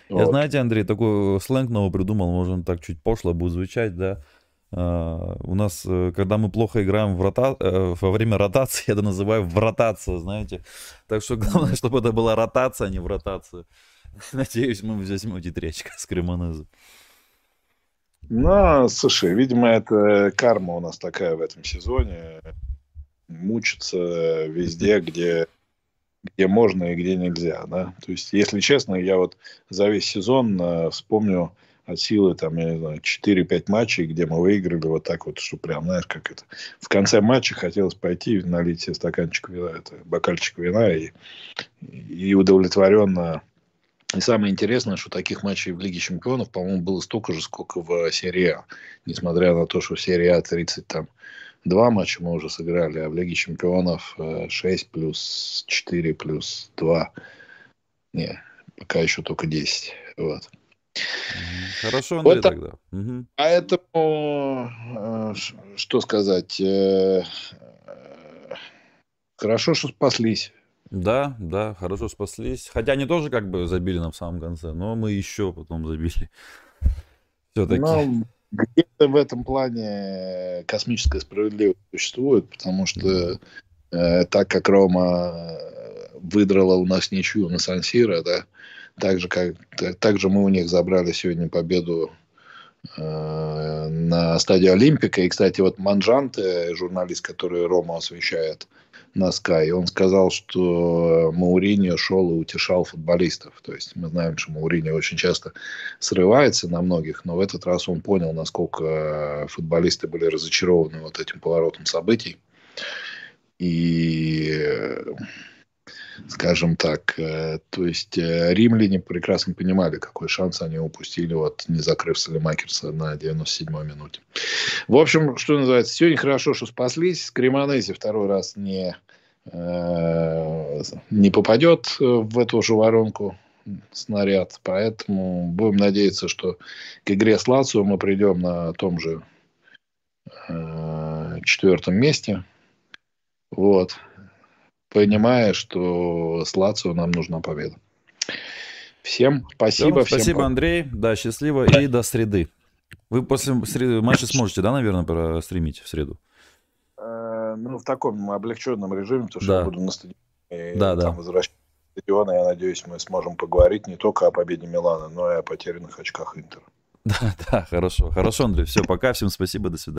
Я, вот. знаете, Андрей, такой сленг новый придумал, может, так чуть пошло будет звучать, да, у нас, э, когда мы плохо играем в рота... uh, во время ротации, я это называю в ротация, знаете. Так что главное, чтобы это была ротация, а не в ротацию. Надеюсь, мы возьмем тетречка с Кремонеза. Ну, слушай, видимо, это карма у нас такая в этом сезоне. Мучиться везде, где, где можно и где нельзя. Да? То есть, если честно, я вот за весь сезон вспомню от силы, там, я не знаю, 4-5 матчей, где мы выиграли вот так вот, что прям, знаешь, как это. В конце матча хотелось пойти, налить себе стаканчик вина, это, бокальчик вина и, и удовлетворенно. И самое интересное, что таких матчей в Лиге Чемпионов, по-моему, было столько же, сколько в серии А. Несмотря на то, что в серии А 30 там два матча мы уже сыграли, а в Лиге Чемпионов 6 э, плюс 4 плюс 2. Не, пока еще только 10. Вот. Хорошо, Андрей, вот тогда. Угу. Поэтому, э, что сказать, э, хорошо, что спаслись. Да, да, хорошо спаслись. Хотя они тоже как бы забили нам в самом конце, но мы еще потом забили. Все-таки. Ну, где-то в этом плане космическая справедливость существует, потому что э, так как Рома выдрала у нас ничью на Сан-Сиро, да, так же, как, так, так же мы у них забрали сегодня победу э, на стадии Олимпика. И, кстати, вот Манжанте, журналист, который Рома освещает на Sky, он сказал, что Мауриньо шел и утешал футболистов. То есть мы знаем, что Мауриньо очень часто срывается на многих, но в этот раз он понял, насколько футболисты были разочарованы вот этим поворотом событий. И скажем так. Э, то есть э, римляне прекрасно понимали, какой шанс они упустили, вот не закрыв Салимакерса на 97-й минуте. В общем, что называется, сегодня хорошо, что спаслись. Кремонези второй раз не, э, не попадет в эту же воронку снаряд. Поэтому будем надеяться, что к игре с Лацио мы придем на том же четвертом месте. Вот понимая, что с Лацио нам нужна победа. Всем спасибо. Все, спасибо, всем... Андрей. Да, счастливо и до среды. Вы после среды матча сможете, да, наверное, простримить в среду? Э, ну, в таком облегченном режиме, потому что да. я буду на стадионе. Да, да. Возвращаться на стадион, я надеюсь, мы сможем поговорить не только о победе Милана, но и о потерянных очках Интера. Да, да, хорошо. Хорошо, Андрей. Все, пока. Всем спасибо. До свидания.